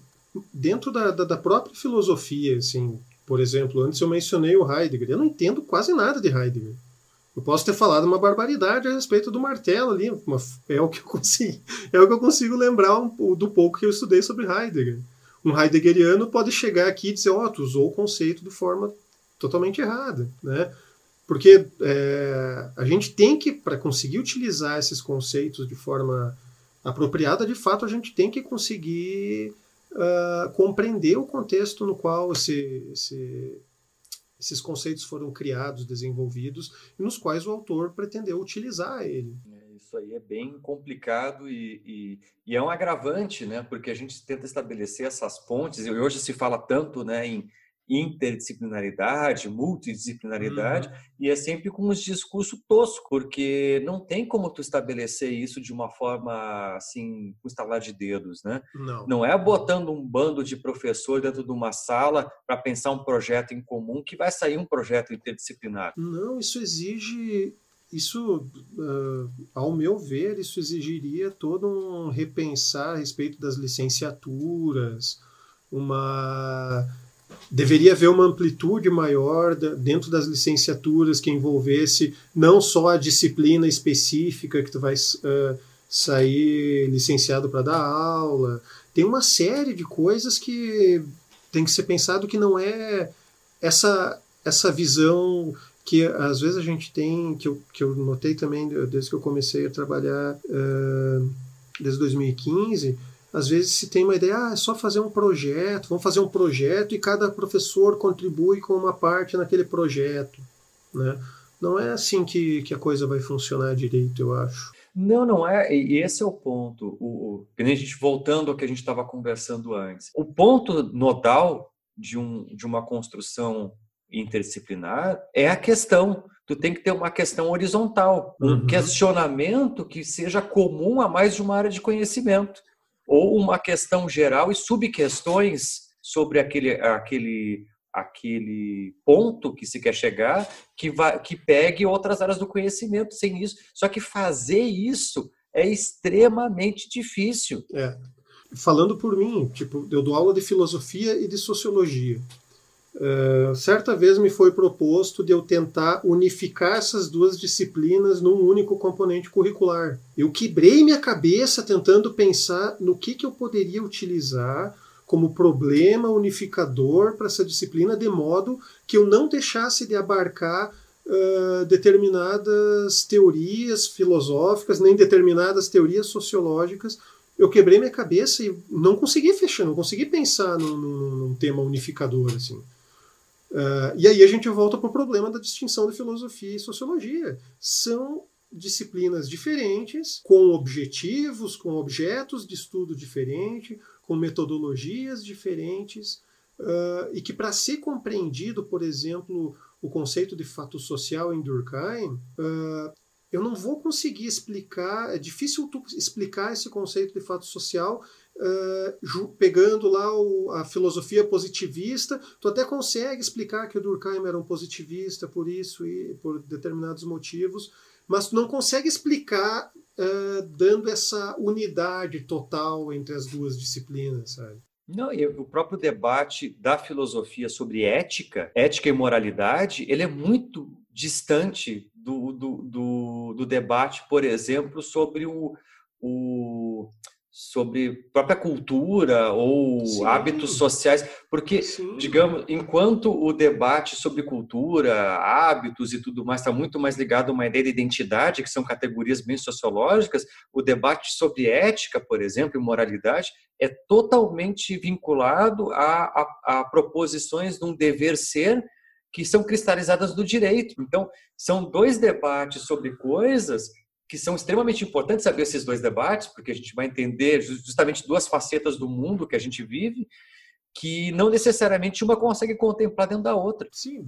dentro da, da, da própria filosofia, assim, por exemplo, antes eu mencionei o Heidegger. Eu não entendo quase nada de Heidegger. Eu posso ter falado uma barbaridade a respeito do martelo ali, é o que eu consigo, é o que eu consigo lembrar um, do pouco que eu estudei sobre Heidegger. Um heideggeriano pode chegar aqui e dizer, ó, oh, tu usou o conceito de forma totalmente errada, né? Porque é, a gente tem que, para conseguir utilizar esses conceitos de forma apropriada, de fato, a gente tem que conseguir uh, compreender o contexto no qual esse, esse esses conceitos foram criados, desenvolvidos, e nos quais o autor pretendeu utilizar ele. É, isso aí é bem complicado e, e, e, é um agravante, né? Porque a gente tenta estabelecer essas pontes, e hoje se fala tanto né, em interdisciplinaridade, multidisciplinaridade, uhum. e é sempre com um discurso tosco, porque não tem como tu estabelecer isso de uma forma assim, com estalar de dedos, né? Não. Não é botando um bando de professor dentro de uma sala para pensar um projeto em comum que vai sair um projeto interdisciplinar. Não, isso exige isso, ao meu ver, isso exigiria todo um repensar a respeito das licenciaturas, uma deveria haver uma amplitude maior dentro das licenciaturas que envolvesse não só a disciplina específica que tu vai uh, sair licenciado para dar aula. Tem uma série de coisas que tem que ser pensado que não é essa essa visão que às vezes a gente tem, que eu, que eu notei também desde que eu comecei a trabalhar uh, desde 2015, às vezes se tem uma ideia, ah, é só fazer um projeto, vamos fazer um projeto e cada professor contribui com uma parte naquele projeto. Né? Não é assim que, que a coisa vai funcionar direito, eu acho. Não, não é. E esse é o ponto. O, que nem a gente voltando ao que a gente estava conversando antes. O ponto nodal de, um, de uma construção interdisciplinar é a questão. Tu tem que ter uma questão horizontal, um uhum. questionamento que seja comum a mais de uma área de conhecimento ou uma questão geral e subquestões sobre aquele, aquele, aquele ponto que se quer chegar, que, vai, que pegue outras áreas do conhecimento sem isso. Só que fazer isso é extremamente difícil. É. Falando por mim, tipo, eu dou aula de filosofia e de sociologia. Uh, certa vez me foi proposto de eu tentar unificar essas duas disciplinas num único componente curricular. Eu quebrei minha cabeça tentando pensar no que, que eu poderia utilizar como problema unificador para essa disciplina, de modo que eu não deixasse de abarcar uh, determinadas teorias filosóficas, nem determinadas teorias sociológicas. Eu quebrei minha cabeça e não consegui fechar, não consegui pensar num, num, num tema unificador assim. Uh, e aí a gente volta para o problema da distinção de filosofia e sociologia. São disciplinas diferentes, com objetivos, com objetos de estudo diferentes, com metodologias diferentes, uh, e que para ser compreendido, por exemplo, o conceito de fato social em Durkheim, uh, eu não vou conseguir explicar, é difícil explicar esse conceito de fato social uh, pegando lá o, a filosofia positivista, tu até consegue explicar que o Durkheim era um positivista por isso e por determinados motivos, mas tu não consegue explicar uh, dando essa unidade total entre as duas disciplinas, sabe? Não, e o próprio debate da filosofia sobre ética, ética e moralidade, ele é muito distante do, do, do, do debate, por exemplo, sobre o, o sobre própria cultura ou Sim. hábitos sociais, porque, Sim. digamos, enquanto o debate sobre cultura, hábitos e tudo mais está muito mais ligado a uma ideia de identidade, que são categorias bem sociológicas, o debate sobre ética, por exemplo, e moralidade, é totalmente vinculado a, a, a proposições de um dever ser que são cristalizadas do direito. Então, são dois debates sobre coisas que são extremamente importantes saber esses dois debates, porque a gente vai entender justamente duas facetas do mundo que a gente vive, que não necessariamente uma consegue contemplar dentro da outra. Sim,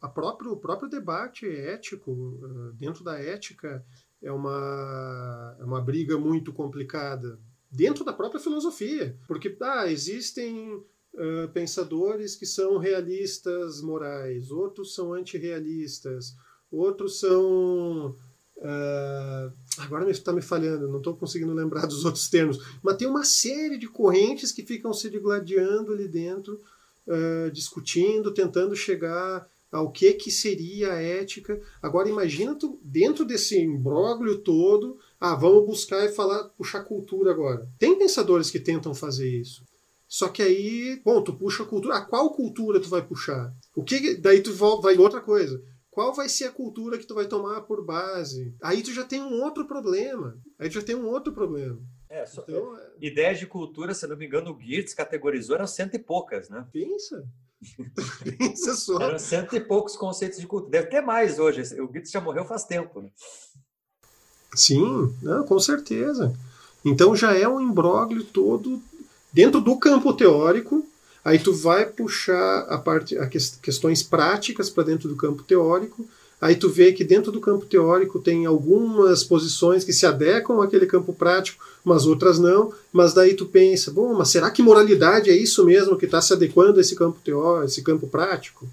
a próprio, o próprio debate ético, eh, dentro da ética, é uma, é uma briga muito complicada, dentro da própria filosofia, porque ah, existem uh, pensadores que são realistas morais, outros são antirrealistas, outros são Uh, agora está me falhando, não estou conseguindo lembrar dos outros termos, mas tem uma série de correntes que ficam se digladiando ali dentro, uh, discutindo, tentando chegar ao que, que seria a ética. Agora imagina tu, dentro desse imbróglio todo, ah, vamos buscar e falar, puxar cultura agora. Tem pensadores que tentam fazer isso. Só que aí, bom, tu puxa a cultura. A qual cultura tu vai puxar? O que daí tu vai outra coisa qual vai ser a cultura que tu vai tomar por base? Aí tu já tem um outro problema. Aí tu já tem um outro problema. É, só, então, é... Ideias de cultura, se não me engano, o Geertz categorizou, eram cento e poucas, né? Pensa. Pensa só. Eram cento e poucos conceitos de cultura. Deve ter mais hoje. O Geertz já morreu faz tempo, né? Sim, não, com certeza. Então já é um imbróglio todo dentro do campo teórico Aí tu vai puxar a parte, a questões práticas para dentro do campo teórico. Aí tu vê que dentro do campo teórico tem algumas posições que se adequam àquele campo prático, mas outras não. Mas daí tu pensa, bom, mas será que moralidade é isso mesmo que está se adequando a esse campo teórico, esse campo prático?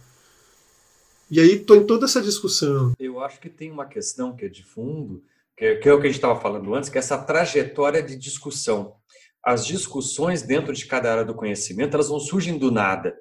E aí estou em toda essa discussão. Eu acho que tem uma questão que é de fundo, que é, que é o que a gente estava falando antes, que é essa trajetória de discussão as discussões dentro de cada área do conhecimento elas não surgem do nada.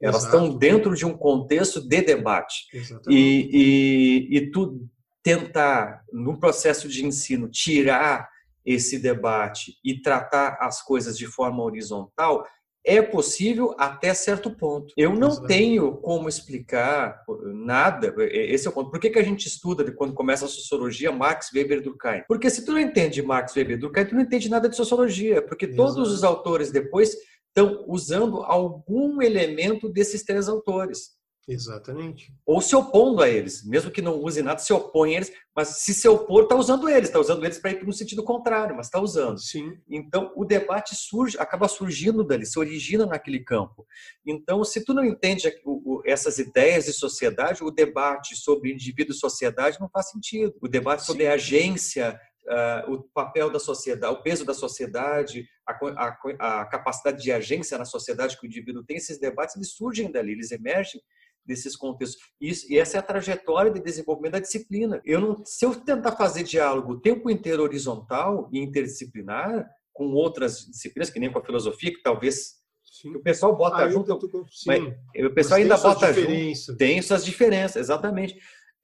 Elas Exato. estão dentro de um contexto de debate. E, e, e tu tentar, no processo de ensino, tirar esse debate e tratar as coisas de forma horizontal, é possível até certo ponto. Eu não Exato. tenho como explicar nada. Esse é o ponto. Por que, que a gente estuda quando começa a sociologia Marx, Weber, Durkheim? Porque se tu não entende Marx, Weber, Durkheim, tu não entende nada de sociologia, porque Exato. todos os autores depois estão usando algum elemento desses três autores. Exatamente. Ou se opondo a eles, mesmo que não use nada, se opõe a eles, mas se se opor, está usando eles, está usando eles para ir para um sentido contrário, mas está usando. Sim. Então o debate surge, acaba surgindo dali, se origina naquele campo. Então, se tu não entende essas ideias de sociedade, o debate sobre indivíduo e sociedade não faz sentido. O debate sobre agência, Uh, o papel da sociedade, o peso da sociedade, a, a, a, capacidade de agência na sociedade que o indivíduo tem, esses debates eles surgem dali, eles emergem desses contextos. Isso, e essa é a trajetória de desenvolvimento da disciplina. Eu não, se eu tentar fazer diálogo o tempo inteiro horizontal e interdisciplinar com outras disciplinas, que nem com a filosofia, que talvez o pessoal bota ah, junto, tô, mas o pessoal ainda bota junto, tem suas diferenças, exatamente.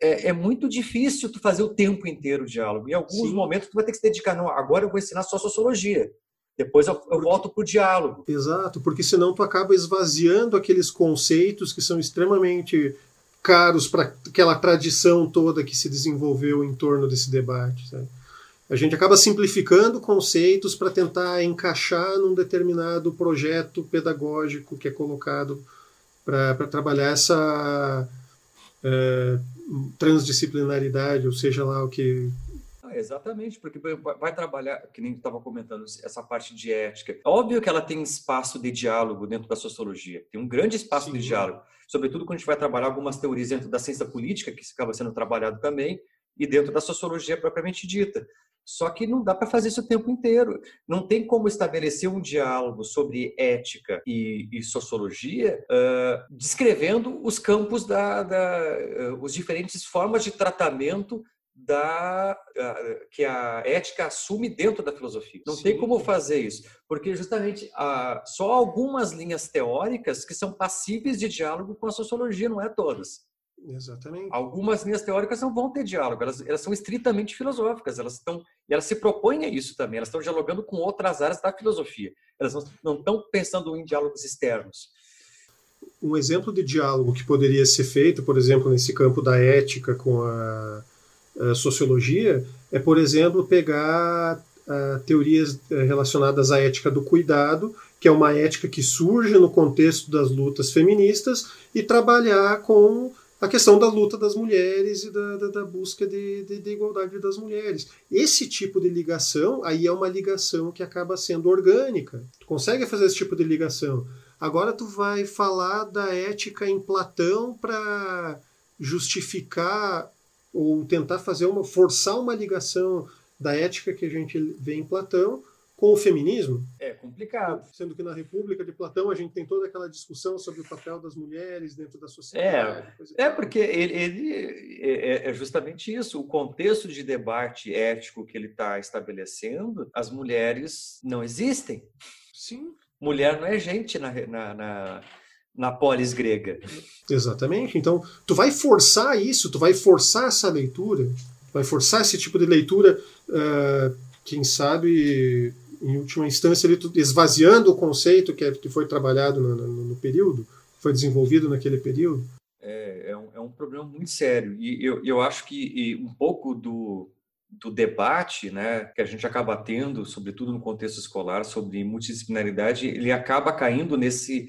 É, é, muito difícil tu fazer o tempo inteiro o diálogo. Em alguns sim. momentos tu vai ter que se dedicar, não, agora eu vou ensinar só sociologia. Depois eu, eu volto para o diálogo. Exato, porque senão tu acaba esvaziando aqueles conceitos que são extremamente caros para aquela tradição toda que se desenvolveu em torno desse debate. Sabe? A gente acaba simplificando conceitos para tentar encaixar num determinado projeto pedagógico que é colocado para trabalhar essa é, transdisciplinaridade, ou seja lá o que, exatamente, porque vai trabalhar, que nem estava comentando, essa parte de ética. Óbvio que ela tem espaço de diálogo dentro da sociologia, tem um grande espaço Sim. de diálogo, sobretudo quando a gente vai trabalhar algumas teorias dentro da ciência política, que acaba sendo trabalhado também, e dentro da sociologia propriamente dita. Só que não dá para fazer isso o tempo inteiro. Não tem como estabelecer um diálogo sobre ética e, e sociologia uh, descrevendo os campos da, da uh, os diferentes formas de tratamento da que a ética assume dentro da filosofia. Não Sim. tem como fazer isso, porque justamente há só algumas linhas teóricas que são passíveis de diálogo com a sociologia, não é todas. Exatamente. Algumas linhas teóricas não vão ter diálogo, elas, elas são estritamente filosóficas, elas estão e elas se propõem a isso também, elas estão dialogando com outras áreas da filosofia. Elas não, não estão pensando em diálogos externos. Um exemplo de diálogo que poderia ser feito, por exemplo, nesse campo da ética com a sociologia é, por exemplo, pegar uh, teorias eh, relacionadas à ética do cuidado, que é uma ética que surge no contexto das lutas feministas, e trabalhar com a questão da luta das mulheres e da, da, da busca de, de, de, igualdade das mulheres. Esse tipo de ligação aí é uma ligação que acaba sendo orgânica. Tu consegue fazer esse tipo de ligação. Agora tu vai falar da ética em Platão para justificar ou tentar fazer uma forçar uma ligação da ética que a gente vê em Platão com o feminismo. É complicado. Sendo que na República de Platão a gente tem toda aquela discussão sobre o papel das mulheres dentro da sociedade. É, é porque ele, ele é, é, justamente isso. O contexto de debate ético que ele está estabelecendo, as mulheres não existem. Sim. Mulher não é gente na, na, na na polis grega. Exatamente. Então, tu vai forçar isso, tu vai forçar essa leitura, vai forçar esse tipo de leitura, uh, quem sabe, em última instância, ele, esvaziando o conceito que, é, que foi trabalhado no, no, no período, foi desenvolvido naquele período. É, é, um, é um problema muito sério. E eu, eu acho que um pouco do, do debate né, que a gente acaba tendo, sobretudo no contexto escolar, sobre multidisciplinaridade, ele acaba caindo nesse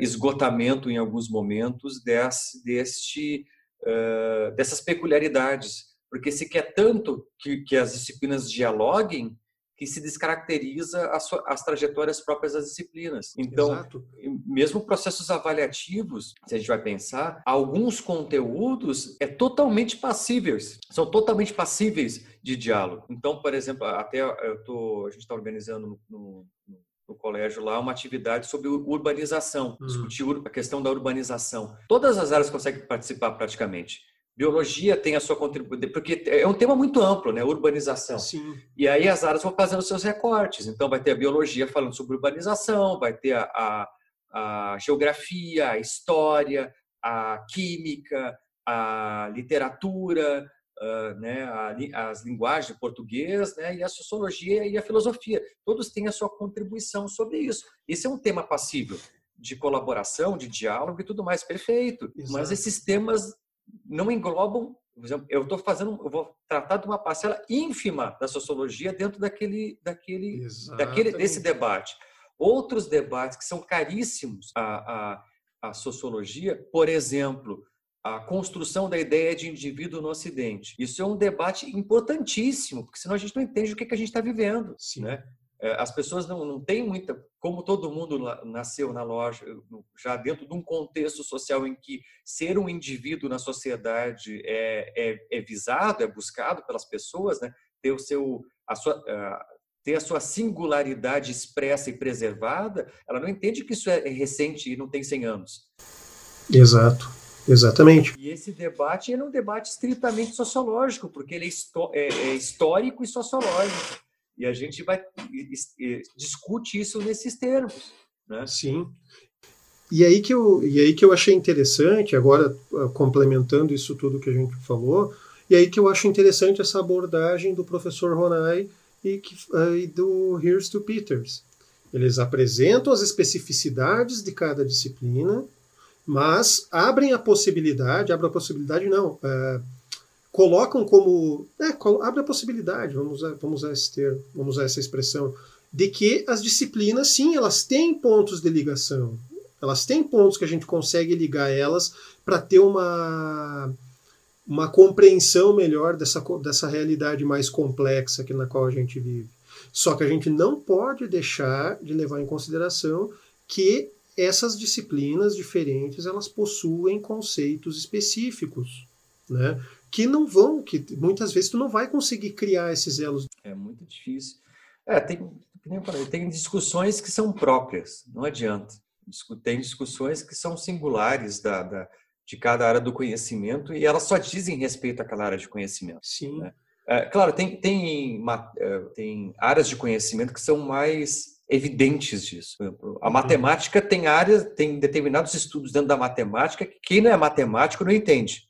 esgotamento em alguns momentos desse, deste, uh, dessas peculiaridades, porque se quer tanto que, que as disciplinas dialoguem que se descaracteriza as, as, trajetórias próprias das disciplinas. Então, Exato. mesmo processos avaliativos, se a gente vai pensar, alguns conteúdos é totalmente passíveis, são totalmente passíveis de diálogo. Então, por exemplo, até eu tô, a gente está organizando no, no no colégio lá uma atividade sobre urbanização, hum. discutir a questão da urbanização. Todas as áreas conseguem participar praticamente. Biologia tem a sua contribuição, porque é um tema muito amplo, né? Urbanização. Sim. E aí as áreas vão fazendo seus recortes. Então vai ter a biologia falando sobre urbanização, vai ter a, a, a geografia, a história, a química, a literatura, uh, né, a, as linguagens de português, né, e a sociologia e a filosofia. Todos têm a sua contribuição sobre isso. Esse é um tema passível de colaboração, de diálogo e tudo mais, perfeito. Exato. Mas esses temas não englobam eu estou fazendo, eu vou tratar de uma parcela ínfima da sociologia dentro daquele, daquele, daquele desse debate. Outros debates que são caríssimos à, à, à sociologia, por exemplo, a construção da ideia de indivíduo no Ocidente. Isso é um debate importantíssimo, porque senão a gente não entende o que, que a gente está vivendo. Sim. Né? É, as pessoas não, não têm muita. Como todo mundo nasceu na loja, já dentro de um contexto social em que ser um indivíduo na sociedade é, é, é visado, é buscado pelas pessoas, né? ter, o seu, a sua, ter a sua singularidade expressa e preservada, ela não entende que isso é recente e não tem 100 anos. Exato. Exatamente. E esse debate é um debate estritamente sociológico, porque ele é, é, é histórico e sociológico. E a gente vai discute isso nesses termos. Né? Sim. E aí, que eu, e aí que eu achei interessante, agora ah, complementando isso tudo que a gente falou, e aí que eu acho interessante essa abordagem do professor Ronay e, que, uh, e do Here's to Peters. Eles apresentam as especificidades de cada disciplina, mas abrem a possibilidade, abrem a possibilidade não, uh, colocam como. É, abre a possibilidade, vamos usar, vamos usar esse termo, vamos usar essa expressão, de que as disciplinas, sim, elas têm pontos de ligação. Elas têm pontos que a gente consegue ligar elas para ter uma, uma compreensão melhor dessa, dessa realidade mais complexa que, na qual a gente vive. Só que a gente não pode deixar de levar em consideração que essas disciplinas diferentes elas possuem conceitos específicos, né? que não vão, que muitas vezes tu não vai conseguir criar esses elos. É muito difícil. É, tem, tem discussões que são próprias, não adianta. Tem discussões que são singulares da, da, de cada área do conhecimento e elas só dizem respeito àquela área de conhecimento. Sim. Né? É, claro, tem, tem, é, tem áreas de conhecimento que são mais evidentes disso. A uhum. matemática tem áreas, tem determinados estudos dentro da matemática que quem não é matemático não entende.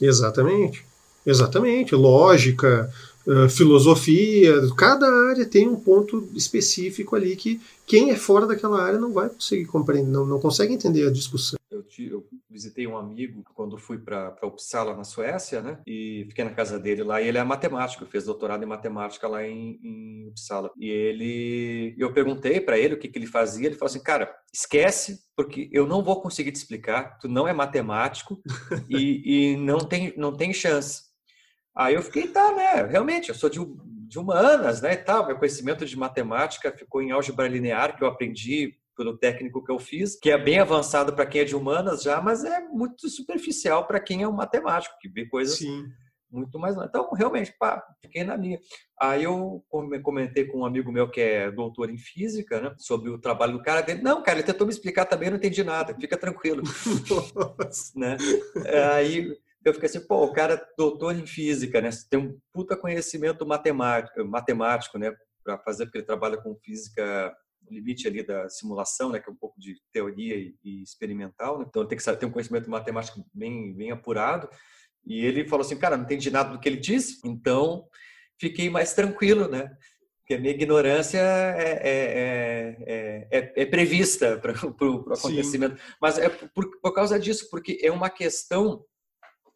Exatamente. Exatamente. Lógica, filosofia, cada área tem um ponto específico ali que quem é fora daquela área não vai conseguir compreender, não, não consegue entender a discussão. Eu, eu visitei um amigo quando fui para Uppsala, na Suécia, né? E fiquei na casa dele lá. E ele é matemático, fez doutorado em matemática lá em, em Uppsala. E ele, eu perguntei para ele o que, que ele fazia. Ele falou assim, cara, esquece, porque eu não vou conseguir te explicar. Tu não é matemático e, e não tem não tem chance. Aí eu fiquei, tá, né? Realmente, eu sou de, de humanas, né? E tal. Meu conhecimento de matemática ficou em álgebra linear, que eu aprendi pelo técnico que eu fiz, que é bem avançado para quem é de humanas já, mas é muito superficial para quem é um matemático, que vê coisas Sim. muito mais. Então, realmente, pá, fiquei na minha. Aí eu comentei com um amigo meu que é doutor em física, né, sobre o trabalho do cara dele. Não, cara, ele tentou me explicar também, não entendi nada, fica tranquilo. né? Aí eu fiquei assim, pô, o cara é doutor em física, né? Tem um puta conhecimento matemático, matemático né? Para fazer, porque ele trabalha com física limite ali da simulação, né, que é um pouco de teoria e, e experimental, né? então tem que saber, ter um conhecimento matemático bem, bem apurado. E ele falou assim, cara, não entendi nada do que ele disse, então fiquei mais tranquilo, né? Porque a minha ignorância é, é, é, é, é prevista para o acontecimento. Sim. Mas é por, por causa disso, porque é uma questão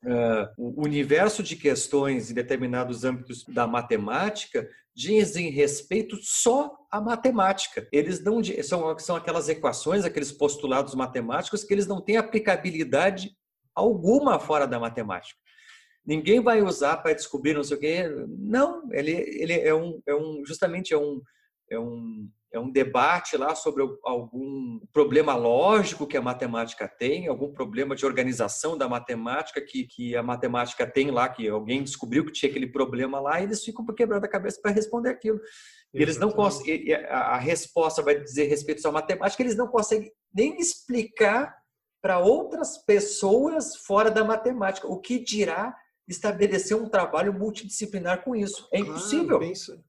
Uh, o universo de questões em determinados âmbitos da matemática dizem respeito só à matemática. Eles não são, são aquelas equações, aqueles postulados matemáticos que eles não têm aplicabilidade alguma fora da matemática. Ninguém vai usar para descobrir não sei o quê. Não, ele, ele é, um, é um justamente é um, é um é um debate lá sobre algum problema lógico que a matemática tem, algum problema de organização da matemática que, que a matemática tem lá, que alguém descobriu que tinha aquele problema lá, e eles ficam quebrando a cabeça para responder aquilo. E eles não conseguem, a resposta vai dizer respeito à matemática, eles não conseguem nem explicar para outras pessoas fora da matemática, o que dirá estabelecer um trabalho multidisciplinar com isso. É impossível. Claro,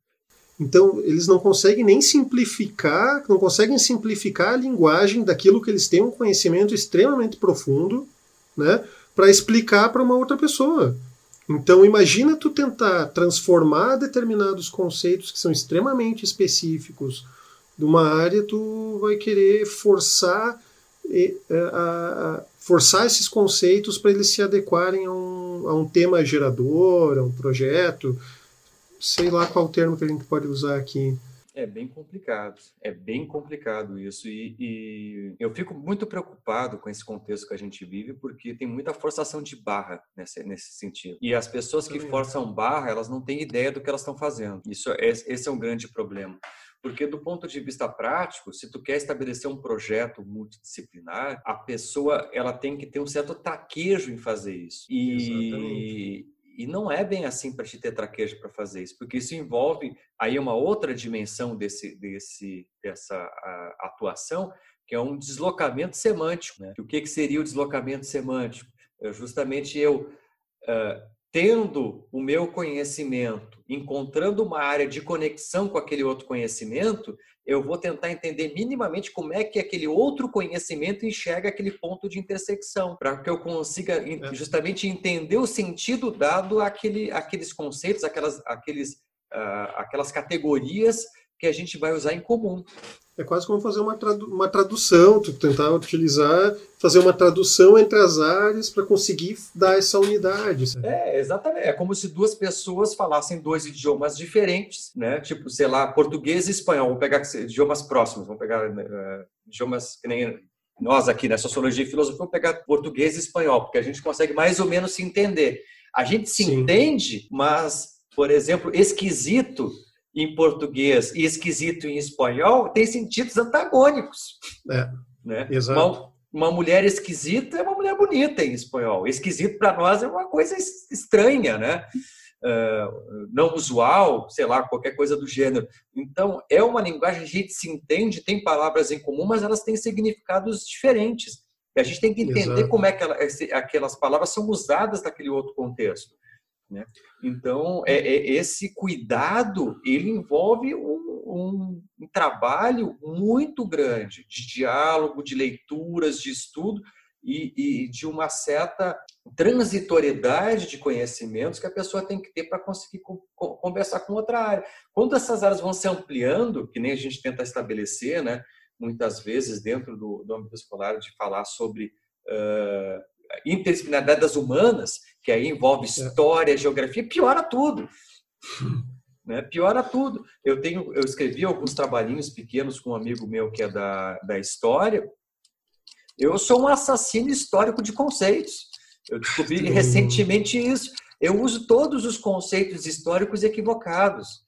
Então, eles não conseguem nem simplificar, não conseguem simplificar a linguagem daquilo que eles têm um conhecimento extremamente profundo, né, para explicar para uma outra pessoa. Então, imagina tu tentar transformar determinados conceitos que são extremamente específicos de uma área, tu vai querer forçar é, a, forçar esses conceitos para eles se adequarem a um, a um tema gerador, a um projeto, sei lá qual termo que a gente pode usar aqui. É bem complicado, é bem complicado isso. E, e, eu fico muito preocupado com esse contexto que a gente vive, porque tem muita forçação de barra nesse, nesse sentido. E as pessoas que forçam barra, elas não têm ideia do que elas estão fazendo. Isso, é, esse é um grande problema. Porque do ponto de vista prático, se tu quer estabelecer um projeto multidisciplinar, a pessoa ela tem que ter um certo taquejo em fazer isso. E, e não é bem assim para te ter traquejo para fazer isso, porque isso envolve aí uma outra dimensão desse, desse, dessa atuação, que é um deslocamento semântico. Né? O que, que seria o deslocamento semântico? É justamente eu uh, tendo o meu conhecimento, encontrando uma área de conexão com aquele outro conhecimento, eu vou tentar entender minimamente como é que aquele outro conhecimento enxerga aquele ponto de intersecção, para que eu consiga é. justamente entender o sentido dado àquele, àqueles conceitos, aquelas, aqueles, uh, aquelas categorias que a gente vai usar em comum. É quase como fazer uma, tradu uma tradução, tentar utilizar, fazer uma tradução entre as áreas para conseguir dar essa unidade. É, exatamente. É como se duas pessoas falassem dois idiomas diferentes, né? Tipo, sei lá, português e espanhol. Vamos pegar idiomas próximos, vamos pegar uh, idiomas que nem nós aqui, na né? Sociologia e Filosofia, vamos pegar português e espanhol, porque a gente consegue mais ou menos se entender. A gente se Sim. entende, mas, por exemplo, esquisito em português e esquisito em espanhol tem sentidos antagônicos. É, né? Exato. Uma, uma, mulher esquisita é uma mulher bonita em espanhol. Esquisito para nós é uma coisa estranha, né? Uh, não usual, sei lá, qualquer coisa do gênero. Então, é uma linguagem, a gente se entende, tem palavras em comum, mas elas têm significados diferentes. E a gente tem que entender Exato. como é que ela, aquelas palavras são usadas naquele outro contexto. Né? Então, é, é, esse cuidado ele envolve um, um, trabalho muito grande de diálogo, de leituras, de estudo e, e, de uma certa transitoriedade de conhecimentos que a pessoa tem que ter para conseguir conversar com outra área. Quando essas áreas vão se ampliando, que nem a gente tenta estabelecer, né, muitas vezes dentro do, do âmbito escolar, de falar sobre uh, interdisciplinaridade das humanas, que aí envolve é. história, geografia, piora tudo. Né? Piora tudo. Eu tenho, eu escrevi alguns trabalhinhos pequenos com um amigo meu que é da, da história. Eu sou um assassino histórico de conceitos. Eu descobri recentemente isso. Eu uso todos os conceitos históricos equivocados,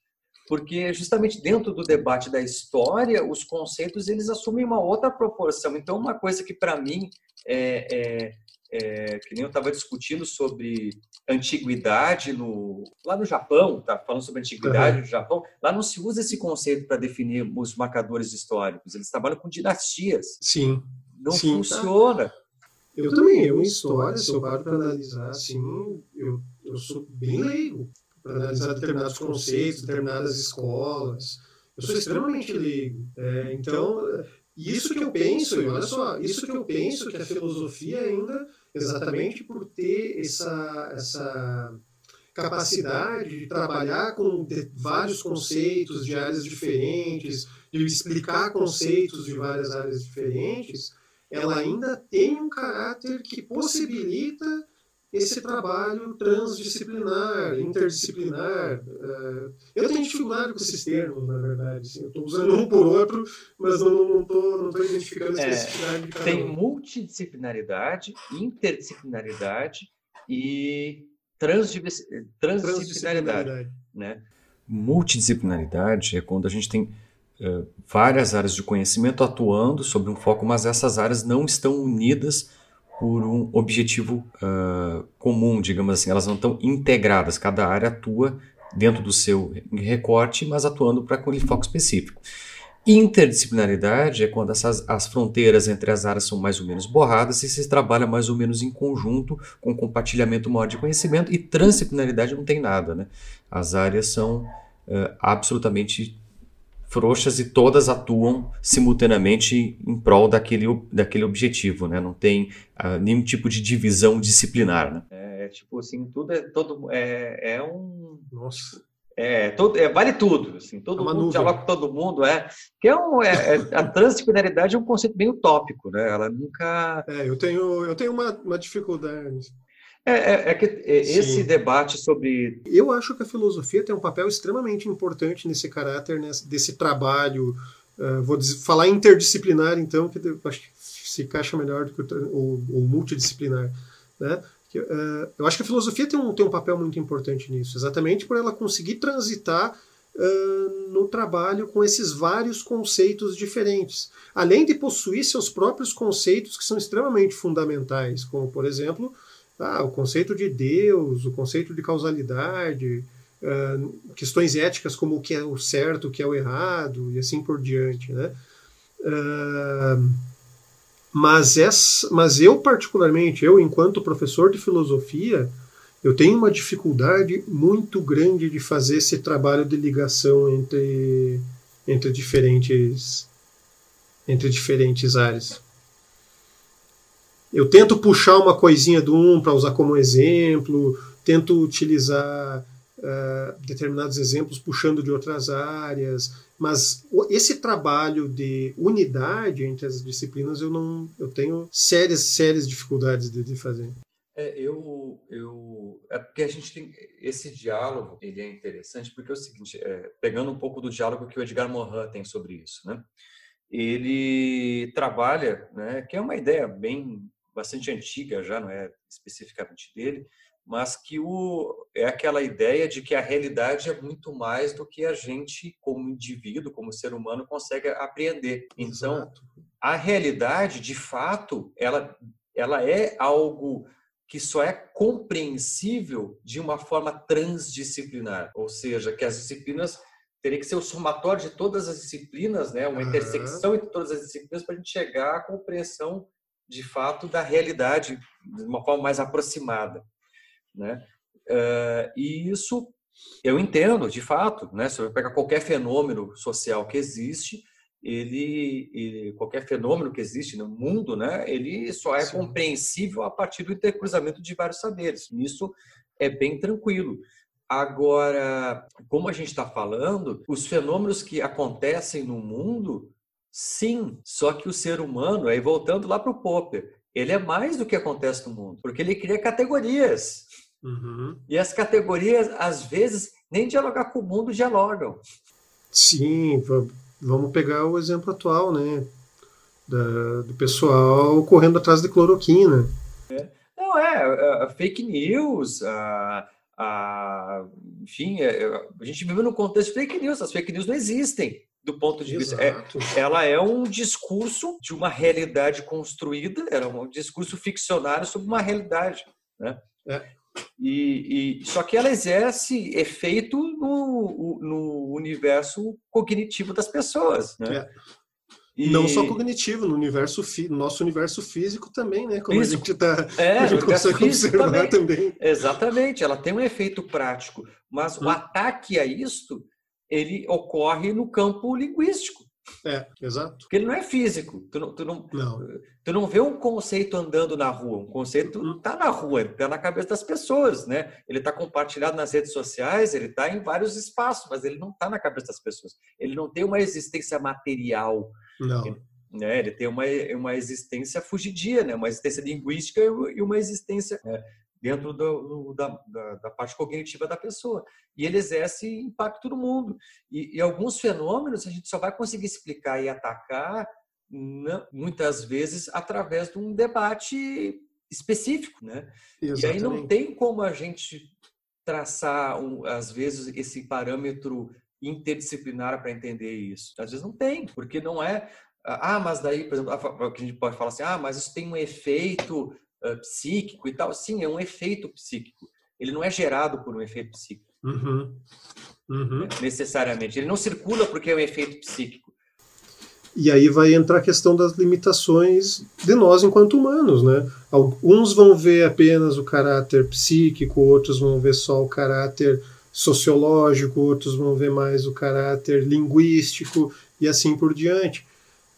porque justamente dentro do debate da história, os conceitos eles assumem uma outra proporção. Então, uma coisa que para mim é, é é, que nem eu estava discutindo sobre antiguidade no, lá no Japão, tá falando sobre antiguidade uhum. no Japão, lá não se usa esse conceito para definir os marcadores históricos, eles trabalham com dinastias. Sim. Não Sim, funciona. Tá. Eu também, eu em história, se eu paro para analisar assim, eu, eu sou bem leigo para analisar determinados conceitos, determinadas escolas. Eu sou extremamente leigo. É, então, isso que eu penso, e olha só, isso que eu penso que a filosofia ainda exatamente por ter essa, essa capacidade de trabalhar com vários conceitos de áreas diferentes, de explicar conceitos de várias áreas diferentes, ela ainda tem um caráter que possibilita esse trabalho transdisciplinar, interdisciplinar. Eh, eu tenho dificuldade com esses termos, na verdade. Assim, eu estou usando um por outro, mas não estou não tô identificando a é, especificidade é, de cada Tem um. multidisciplinaridade, interdisciplinaridade e transdisciplinaridade. transdisciplinaridade. Né? Multidisciplinaridade é quando a gente tem uh, várias áreas de conhecimento atuando sobre um foco, mas essas áreas não estão unidas por um objetivo uh, comum, digamos assim. Elas não estão integradas, cada área atua dentro do seu recorte, mas atuando para aquele foco específico. Interdisciplinaridade é quando essas, as fronteiras entre as áreas são mais ou menos borradas e se trabalha mais ou menos em conjunto, com compartilhamento maior de conhecimento, e transdisciplinaridade não tem nada. Né? As áreas são uh, absolutamente frouxas e todas atuam simultaneamente em prol daquele, daquele objetivo, né? Não tem uh, nenhum tipo de divisão disciplinar, né? É, tipo assim, tudo é todo é, é um nossa é, todo, é, vale tudo, assim, todo é mundo nuvem. dialoga com todo mundo, é. Que é, um, é, é a transdisciplinaridade é um conceito bem utópico, né? Ela nunca. É, eu tenho, eu tenho uma, uma dificuldade. É, é, é que esse Sim. debate sobre. Eu acho que a filosofia tem um papel extremamente importante nesse caráter, nesse, desse trabalho. Uh, vou dizer, falar interdisciplinar, então, que acho que se encaixa melhor do que o, o, multidisciplinar. Né? Uh, eu acho que a filosofia tem um, tem um papel muito importante nisso, exatamente por ela conseguir transitar uh, no trabalho com esses vários conceitos diferentes, além de possuir seus próprios conceitos que são extremamente fundamentais, como, por exemplo, ah, o conceito de Deus, o conceito de causalidade, uh, questões éticas como o que é o certo, o que é o errado, e assim por diante. Né? Uh, mas, essa, mas eu, particularmente, eu, enquanto professor de filosofia, eu tenho uma dificuldade muito grande de fazer esse trabalho de ligação entre, entre, diferentes, entre diferentes áreas. Eu tento puxar uma coisinha do um para usar como exemplo, tento utilizar uh, determinados exemplos puxando de outras áreas, mas esse trabalho de unidade entre as disciplinas eu não eu tenho sérias sérias dificuldades de, de fazer é, eu, eu, é porque a gente tem esse diálogo, ele é interessante porque é o seguinte, é, pegando um pouco do diálogo que o Edgar Morin tem sobre isso, né? Ele trabalha, né, que é uma ideia bem bastante antiga já, não é especificamente dele, mas que o, é aquela ideia de que a realidade é muito mais do que a gente, como indivíduo, como ser humano, consegue apreender. Então, Exato. a realidade, de fato, ela, ela é algo que só é compreensível de uma forma transdisciplinar, ou seja, que as disciplinas teria que ser o somatório de todas as disciplinas, né, uma uhum. intersecção entre todas as disciplinas para a gente chegar à compreensão de fato da realidade de uma forma mais aproximada. Né? Uh, e isso eu entendo, de fato, né? Se você pega qualquer fenômeno social que existe, ele, ele, qualquer fenômeno que existe no mundo, né? Ele só é Sim. compreensível a partir do intercruzamento de vários saberes. Isso é bem tranquilo. Agora, como a gente está falando, os fenômenos que acontecem no mundo, sim, só que o ser humano, aí voltando lá para o Popper, ele é mais do que acontece no mundo, porque ele cria categorias. Uhum. E as categorias, às vezes, nem dialogar com o mundo dialogam. Sim, vamos pegar o exemplo atual, né? Da, do pessoal correndo atrás de cloroquina. É. Não, é, é fake news, a, a, enfim, é, a gente vive num contexto de fake news, as fake news não existem do ponto de Exato. vista. É, ela é um discurso de uma realidade construída, era um discurso ficcionário sobre uma realidade. Né? É. E, e, só que ela exerce efeito no, no universo cognitivo das pessoas, né? É. E... Não só cognitivo, no universo no nosso universo físico também, né? Como físico. a gente, tá, é, a gente consegue observar também. também. Exatamente, ela tem um efeito prático, mas hum. o ataque a isto ele ocorre no campo linguístico. É, exato. Porque ele não é físico. Tu não, tu não, não. Tu não vê um conceito andando na rua. Um conceito está na rua, ele está na cabeça das pessoas, né? Ele está compartilhado nas redes sociais, ele está em vários espaços, mas ele não está na cabeça das pessoas. Ele não tem uma existência material. Não. Ele, né? ele tem uma, uma existência fugidia, né? uma existência linguística e uma existência né? Dentro do, da, da, da, parte cognitiva da pessoa. E ele exerce impacto no mundo. E, e, alguns fenômenos a gente só vai conseguir explicar e atacar, né, muitas vezes, através de um debate específico. Né? E aí não tem como a gente traçar, um, às vezes, esse parâmetro interdisciplinar para entender isso. Às vezes não tem, porque não é. Ah, mas daí, por exemplo, a gente pode falar assim, ah, mas isso tem um efeito uh, psíquico e tal. Sim, é um efeito psíquico. Ele não é gerado por um efeito psíquico. Uhum. Uhum. Necessariamente. Ele não circula porque é um efeito psíquico. E aí vai entrar a questão das limitações de nós enquanto humanos, né? Alguns vão ver apenas o caráter psíquico, outros vão ver só o caráter sociológico, outros vão ver mais o caráter linguístico e assim por diante.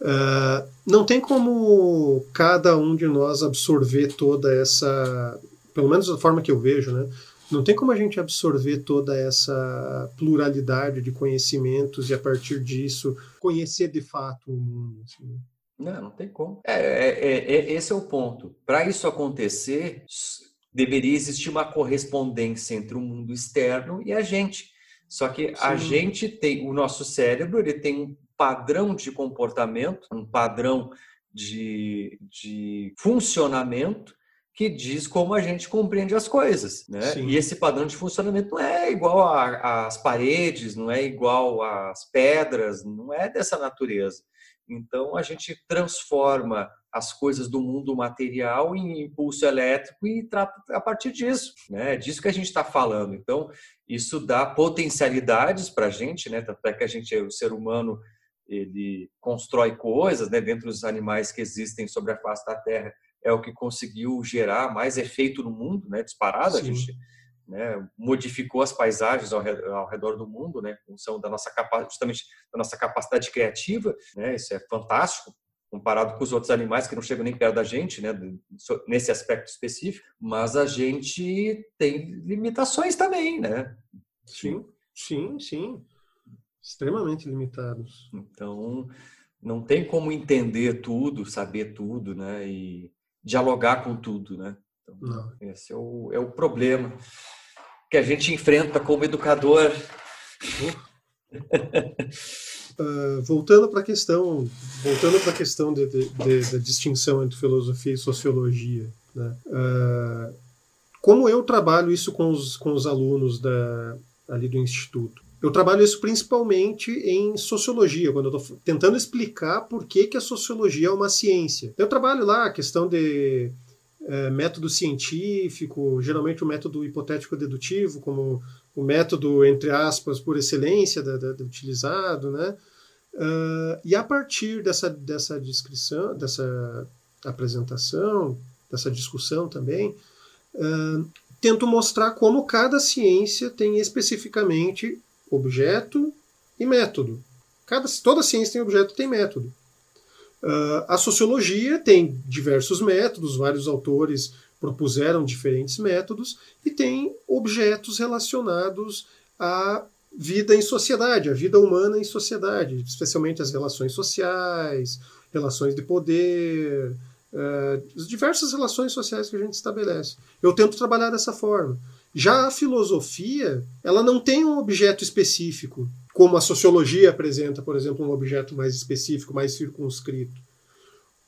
Uh, não tem como cada um de nós absorver toda essa, pelo menos da forma que eu vejo, né? Não tem como a gente absorver toda essa pluralidade de conhecimentos e a partir disso conhecer de fato o mundo. Assim. Não, não tem como. É, é, é, é esse é o ponto. Para isso acontecer, deveria existir uma correspondência entre o mundo externo e a gente. Só que Sim. a gente tem, o nosso cérebro, ele tem um padrão de comportamento, um padrão de, de funcionamento que diz como a gente compreende as coisas, né? Sim. E esse padrão de funcionamento não é igual às paredes, não é igual às pedras, não é dessa natureza. Então a gente transforma as coisas do mundo material em impulso elétrico e trata a partir disso, né? É disso que a gente está falando. Então, isso dá potencialidades para a gente, né? Tanto é que a gente, o ser humano, ele constrói coisas, né? Dentro dos animais que existem sobre a face da Terra, é o que conseguiu gerar mais efeito no mundo, né? Disparado, Sim. a gente né, modificou as paisagens ao redor, ao redor, do mundo, né, função da nossa justamente da nossa capacidade criativa, né, isso é fantástico comparado com os outros animais que não chegam nem perto da gente, né, nesse aspecto específico, mas a gente tem limitações também, né? Sim, sim, sim. Extremamente limitados. Então, não tem como entender tudo, saber tudo, né, e dialogar com tudo, né? Então, não. esse é o, é o problema que a gente enfrenta como educador. Uh, voltando para a questão, voltando para a questão de, de, de, da distinção entre filosofia e sociologia, né? uh, como eu trabalho isso com os, com os alunos da, ali do instituto? Eu trabalho isso principalmente em sociologia, quando eu estou tentando explicar por que, que a sociologia é uma ciência. Eu trabalho lá a questão de é, método científico, geralmente o método hipotético dedutivo, como o método, entre aspas, por excelência da, da utilizado, né? Uh, e a partir dessa, dessa descrição, dessa apresentação, dessa discussão também, uh, tento mostrar como cada ciência tem especificamente objeto e método. Cada, toda ciência tem objeto tem método. Uh, a sociologia tem diversos métodos, vários autores propuseram diferentes métodos e tem objetos relacionados à vida em sociedade, a vida humana em sociedade, especialmente as relações sociais, relações de poder, uh, as diversas relações sociais que a gente estabelece. Eu tento trabalhar dessa forma. Já a filosofia, ela não tem um objeto específico, como a sociologia apresenta, por exemplo, um objeto mais específico, mais circunscrito.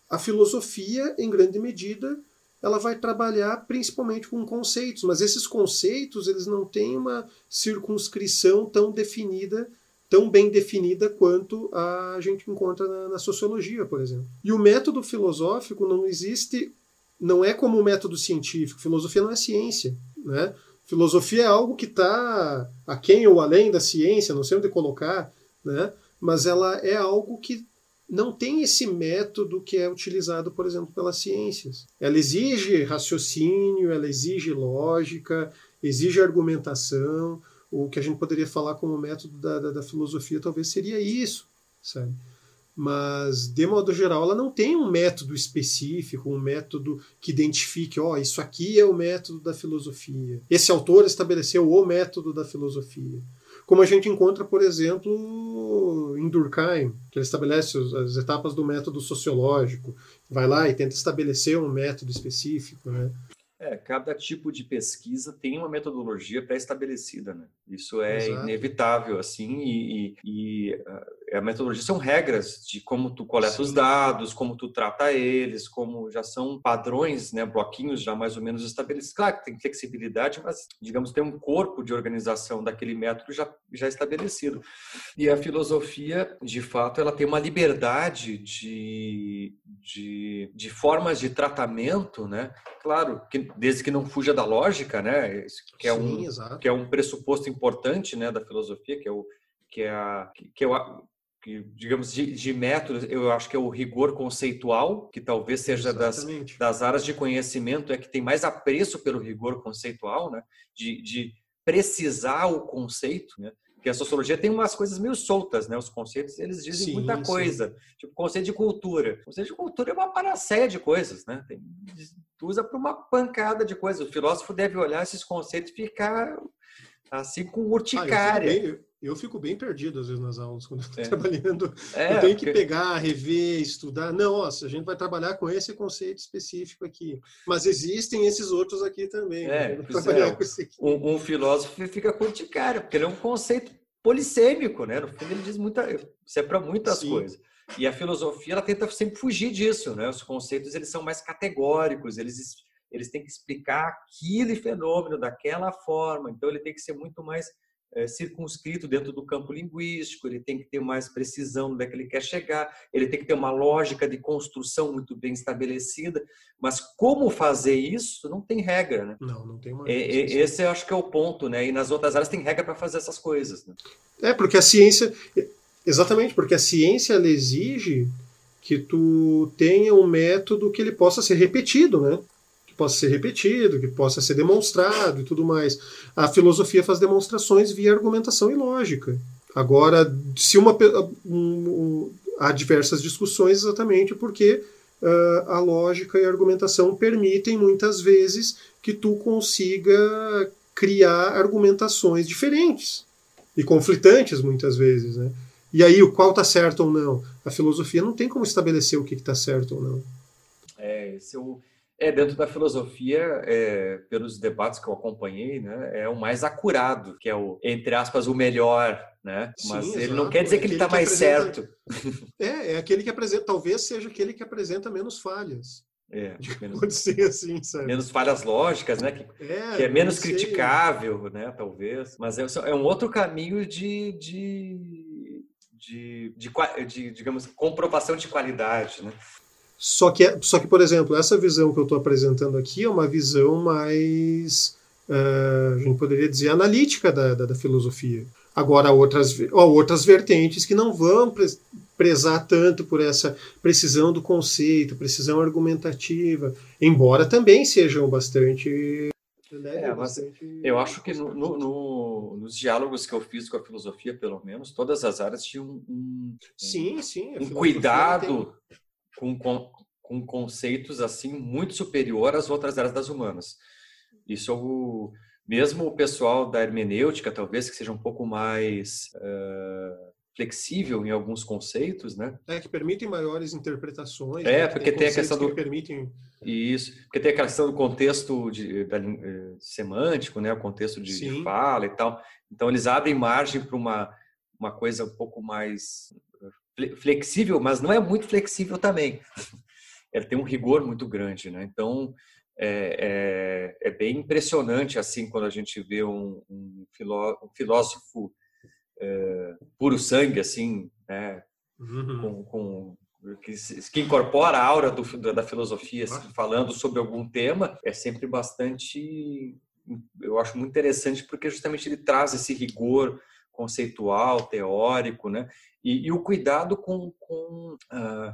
A filosofia, em grande medida, ela vai trabalhar principalmente com conceitos, mas esses conceitos eles não têm uma circunscrição tão definida, tão bem definida quanto a gente encontra na, na sociologia, por exemplo. E o método filosófico não existe, não é como o método científico. Filosofia não é ciência, né? Filosofia é algo que está aquém ou além da ciência, não sei onde colocar, né? mas ela é algo que não tem esse método que é utilizado, por exemplo, pelas ciências. Ela exige raciocínio, ela exige lógica, exige argumentação. O que a gente poderia falar como método da, da, da filosofia talvez seria isso, sabe? Mas, de modo geral, ela não tem um método específico, um método que identifique, ó, oh, isso aqui é o método da filosofia. Esse autor estabeleceu o método da filosofia como a gente encontra, por exemplo, em Durkheim, que ele estabelece as etapas do método sociológico, vai lá e tenta estabelecer um método específico, né? É, cada tipo de pesquisa tem uma metodologia pré-estabelecida, né? Isso é Exato. inevitável, assim, e, e, e, a metodologia são regras de como tu coleta Sim. os dados, como tu trata eles, como já são padrões, né, bloquinhos já mais ou menos estabelecidos. Claro que tem flexibilidade, mas, digamos, tem um corpo de organização daquele método já, já estabelecido. E a filosofia, de fato, ela tem uma liberdade de, de, de formas de tratamento, né? Claro, que desde que não fuja da lógica, né? Que é, Sim, um, que é um pressuposto importante né, da filosofia, que é o que é, a, que é o, digamos, de, de métodos, eu acho que é o rigor conceitual, que talvez seja das, das áreas de conhecimento é que tem mais apreço pelo rigor conceitual, né? De, de precisar o conceito, né? Porque a sociologia tem umas coisas meio soltas, né? Os conceitos, eles dizem sim, muita coisa. Sim. Tipo, conceito de cultura. O conceito de cultura é uma panaceia de coisas, né? Tem, usa para uma pancada de coisas. O filósofo deve olhar esses conceitos e ficar assim com urticária. Ah, eu, fico bem, eu, fico bem perdido às vezes nas aulas quando estou é. trabalhando. É, eu tenho que porque... pegar, rever, estudar. Não, nossa, a gente vai trabalhar com esse conceito específico aqui. Mas existem esses outros aqui também. É, né? é. Um, um, filósofo fica com urticária, porque ele é um conceito polissêmico, né? No fundo ele diz muita, isso é para muitas Sim. coisas. E a filosofia ela tenta sempre fugir disso, né? Os conceitos eles são mais categóricos, eles eles têm que explicar aquele fenômeno daquela forma. Então ele tem que ser muito mais circunscrito dentro do campo linguístico, ele tem que ter mais precisão onde é que ele quer chegar, ele tem que ter uma lógica de construção muito bem estabelecida, mas como fazer isso não tem regra, né? Não, não tem uma. É, esse eu acho que é o ponto, né? E nas outras áreas tem regra para fazer essas coisas. Né? É porque a ciência Exatamente, porque a ciência ela exige que tu tenha um método que ele possa ser repetido, né? Possa ser repetido, que possa ser demonstrado e tudo mais. A filosofia faz demonstrações via argumentação e lógica. Agora, se uma um, há diversas discussões exatamente porque uh, a lógica e a argumentação permitem muitas vezes que tu consiga criar argumentações diferentes e conflitantes muitas vezes, né? E aí, o qual está certo ou não? A filosofia não tem como estabelecer o que está certo ou não. É, esse é, o, é dentro da filosofia, é, pelos debates que eu acompanhei, né, é o mais acurado, que é o, entre aspas, o melhor, né? Mas Sim, ele exato. não quer dizer é que ele está mais certo. É, é aquele que apresenta, talvez seja aquele que apresenta menos falhas. É, menos, pode ser assim, sabe? Menos falhas lógicas, né? Que é, que é menos criticável, né? Talvez. Mas é, é um outro caminho de, de de, de, de, digamos, comprovação de qualidade, né? Só que, é, só que, por exemplo, essa visão que eu estou apresentando aqui é uma visão mais, uh, a gente poderia dizer, analítica da, da, da filosofia. Agora, outras, outras vertentes que não vão prezar tanto por essa precisão do conceito, precisão argumentativa, embora também sejam bastante é, mas eu acho que no, no, no, nos diálogos que eu fiz com a filosofia, pelo menos, todas as áreas tinham um, sim, sim, um cuidado tem... com, com, com, conceitos assim muito superior às outras áreas das humanas. Isso o mesmo o pessoal da hermenêutica, talvez que seja um pouco mais uh, flexível em alguns conceitos, né? É, que permitem maiores interpretações. É, né? porque tem, tem a questão do... Que permitem... Isso, porque tem a questão do contexto de, da, eh, semântico, né? O contexto de, de, fala e tal. Então, eles abrem margem para uma, uma coisa um pouco mais flexível, mas não é muito flexível também. Ele tem um rigor muito grande, né? Então, é, é, é bem impressionante, assim, quando a gente vê um, um, filó, um filósofo é, puro sangue, assim, né? Uhum. Com, com, que, que, incorpora a aura do, da filosofia, assim, falando sobre algum tema, é sempre bastante, eu acho muito interessante, porque justamente ele traz esse rigor conceitual, teórico, né? E, e o cuidado com, com uh,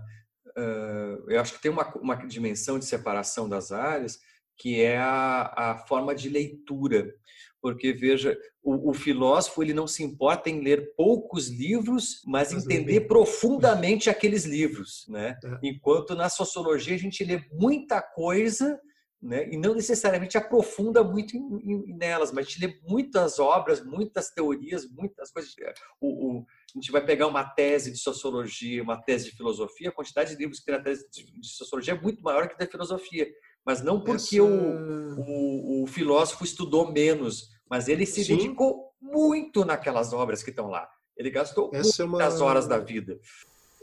uh, eu acho que tem uma, uma dimensão de separação das áreas que é a, a forma de leitura porque veja, o, o, filósofo ele não se importa em ler poucos livros, mas, mas entender profundamente aqueles livros, né? É. Enquanto na sociologia a gente lê muita coisa, né? E não necessariamente aprofunda muito em, em, nelas, mas a gente lê muitas obras, muitas teorias, muitas coisas. O, o, a gente vai pegar uma tese de sociologia, uma tese de filosofia, a quantidade de livros que tem na tese de sociologia é muito maior que da filosofia mas não porque Essa... o, o, filósofo estudou menos, mas ele se Sim. dedicou muito naquelas obras que estão lá. Ele gastou Essa muitas é uma... horas da vida.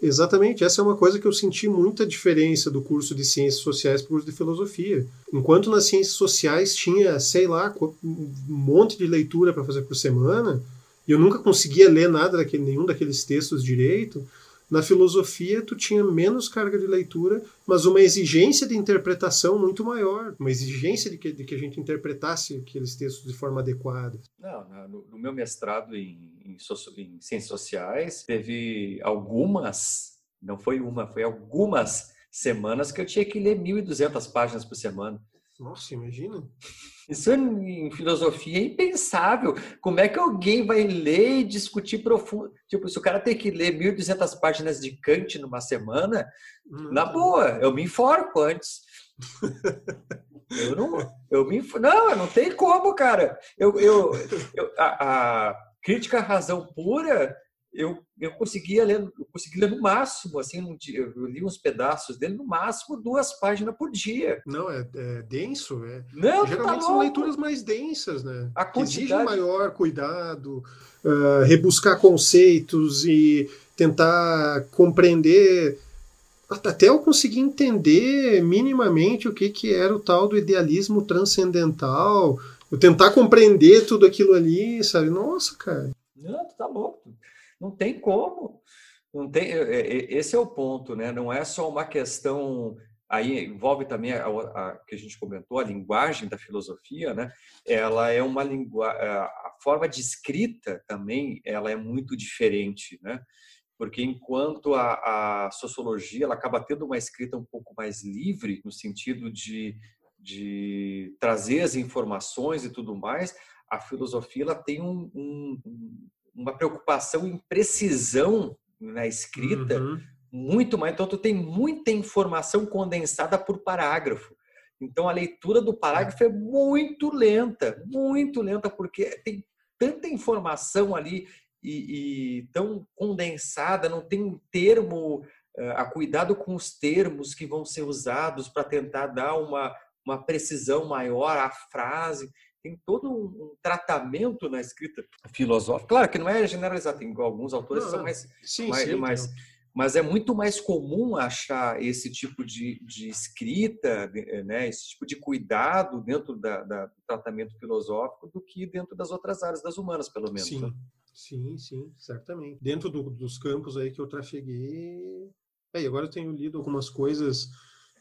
Exatamente, essa é uma coisa que eu senti muita diferença do curso de ciências sociais para o curso de filosofia. Enquanto nas ciências sociais tinha, sei lá, um monte de leitura para fazer por semana, e eu nunca conseguia ler nada daquele, nenhum daqueles textos direito, na filosofia, tu tinha menos carga de leitura, mas uma exigência de interpretação muito maior, uma exigência de que, de que a gente interpretasse aqueles textos de forma adequada. Não, no, meu mestrado em, em, em ciências sociais, teve algumas, não foi uma, foi algumas semanas que eu tinha que ler 1.200 páginas por semana. Nossa, imagina. Isso em filosofia é impensável. Como é que alguém vai ler e discutir profundo? Tipo, se o cara tem que ler 1.200 páginas de Kant numa semana, hum, na boa, eu me enforco antes. eu não, eu me, não, não tem como, cara. Eu, eu, eu a, a crítica à razão pura eu, eu conseguia ler, eu conseguia ler no máximo, assim, um dia, eu li uns pedaços dele, no máximo duas páginas por dia. Não, é, é denso, é. Não, tá Geralmente tá são leituras mais densas, né? A quantidade... maior cuidado, uh, rebuscar conceitos e tentar compreender até eu conseguir entender minimamente o que, que era o tal do idealismo transcendental, eu tentar compreender tudo aquilo ali, sabe? Nossa, cara. Não, tu tá louco. Não tem como. Não tem, é, é, esse é o ponto, né? Não é só uma questão. Aí envolve também a, a, que a gente comentou, a linguagem da filosofia, né? Ela é uma linguagem. A forma de escrita também ela é muito diferente, né? Porque enquanto a, a sociologia ela acaba tendo uma escrita um pouco mais livre, no sentido de, de trazer as informações e tudo mais, a filosofia ela tem um, um, uma preocupação em precisão na escrita uhum. muito mais. Então, tu tem muita informação condensada por parágrafo. Então, a leitura do parágrafo é muito lenta, muito lenta, porque tem tanta informação ali e, e tão condensada, não tem um termo, eh, a cuidado com os termos que vão ser usados para tentar dar uma, uma precisão maior à frase tem todo um tratamento na escrita filosófica. Claro que não é generalizado, tem alguns autores que são mais, sim, mais, sim, mais mas é muito mais comum achar esse tipo de, de escrita, né, esse tipo de cuidado dentro da, da, do tratamento filosófico do que dentro das outras áreas das humanas, pelo menos. Sim, né? sim, sim, certamente. Dentro do, dos campos aí que eu trafeguei, aí agora eu tenho lido algumas coisas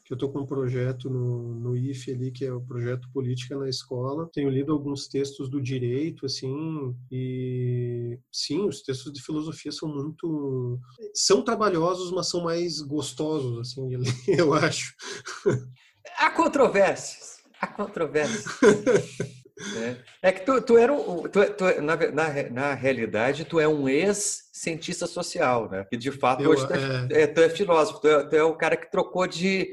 que eu estou com um projeto no, no IFE ali, que é o projeto Política na Escola. Tenho lido alguns textos do direito, assim, e sim, os textos de filosofia são muito... São trabalhosos, mas são mais gostosos, assim, de ler, eu acho. Há controvérsias. Há controvérsias. É. é, que tu, tu era um, tu, tu, na, na, na realidade, tu é um ex-cientista social, né? Que de fato eu, hoje tu é, é, tu é filósofo, tu é, tu é, o cara que trocou de,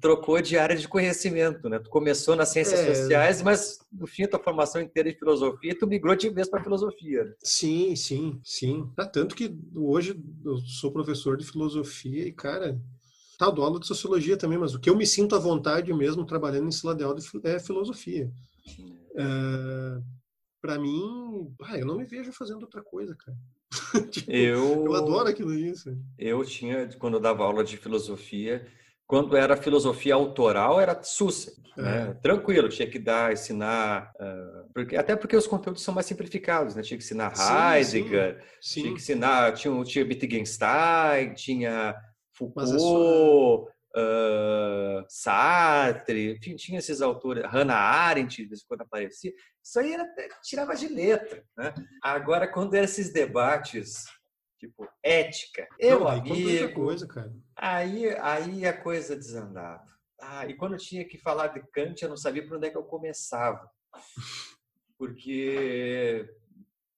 trocou de área de conhecimento, né? Tu começou nas ciências é... sociais, mas no fim tua formação inteira em filosofia, tu migrou de vez para filosofia. Né? Sim, sim, sim. Tá, tanto que hoje eu sou professor de filosofia e, cara, tá, dou aula de sociologia também, mas o que eu me sinto à vontade mesmo trabalhando em sala de aula é filosofia. É, para mim, ah, eu não me vejo fazendo outra coisa, cara. tipo, eu, eu adoro aquilo isso. Eu tinha, quando eu dava aula de filosofia, quando era filosofia autoral, era sussa, é. né? tranquilo, tinha que dar, ensinar, uh, porque, até porque os conteúdos são mais simplificados, né? tinha que ensinar Heidegger, sim, sim. tinha que ensinar, tinha, tinha Wittgenstein, tinha Foucault, uh, Sartre, enfim, tinha esses autores, Hannah Arendt, de vez em quando aparecia, isso aí era, tirava de letra. Né? Agora, quando eram esses debates tipo ética. Eu, não, amigo. Coisa, cara. Aí, aí a coisa desandava. Ah, e quando eu tinha que falar de Kant, eu não sabia por onde é que eu começava. Porque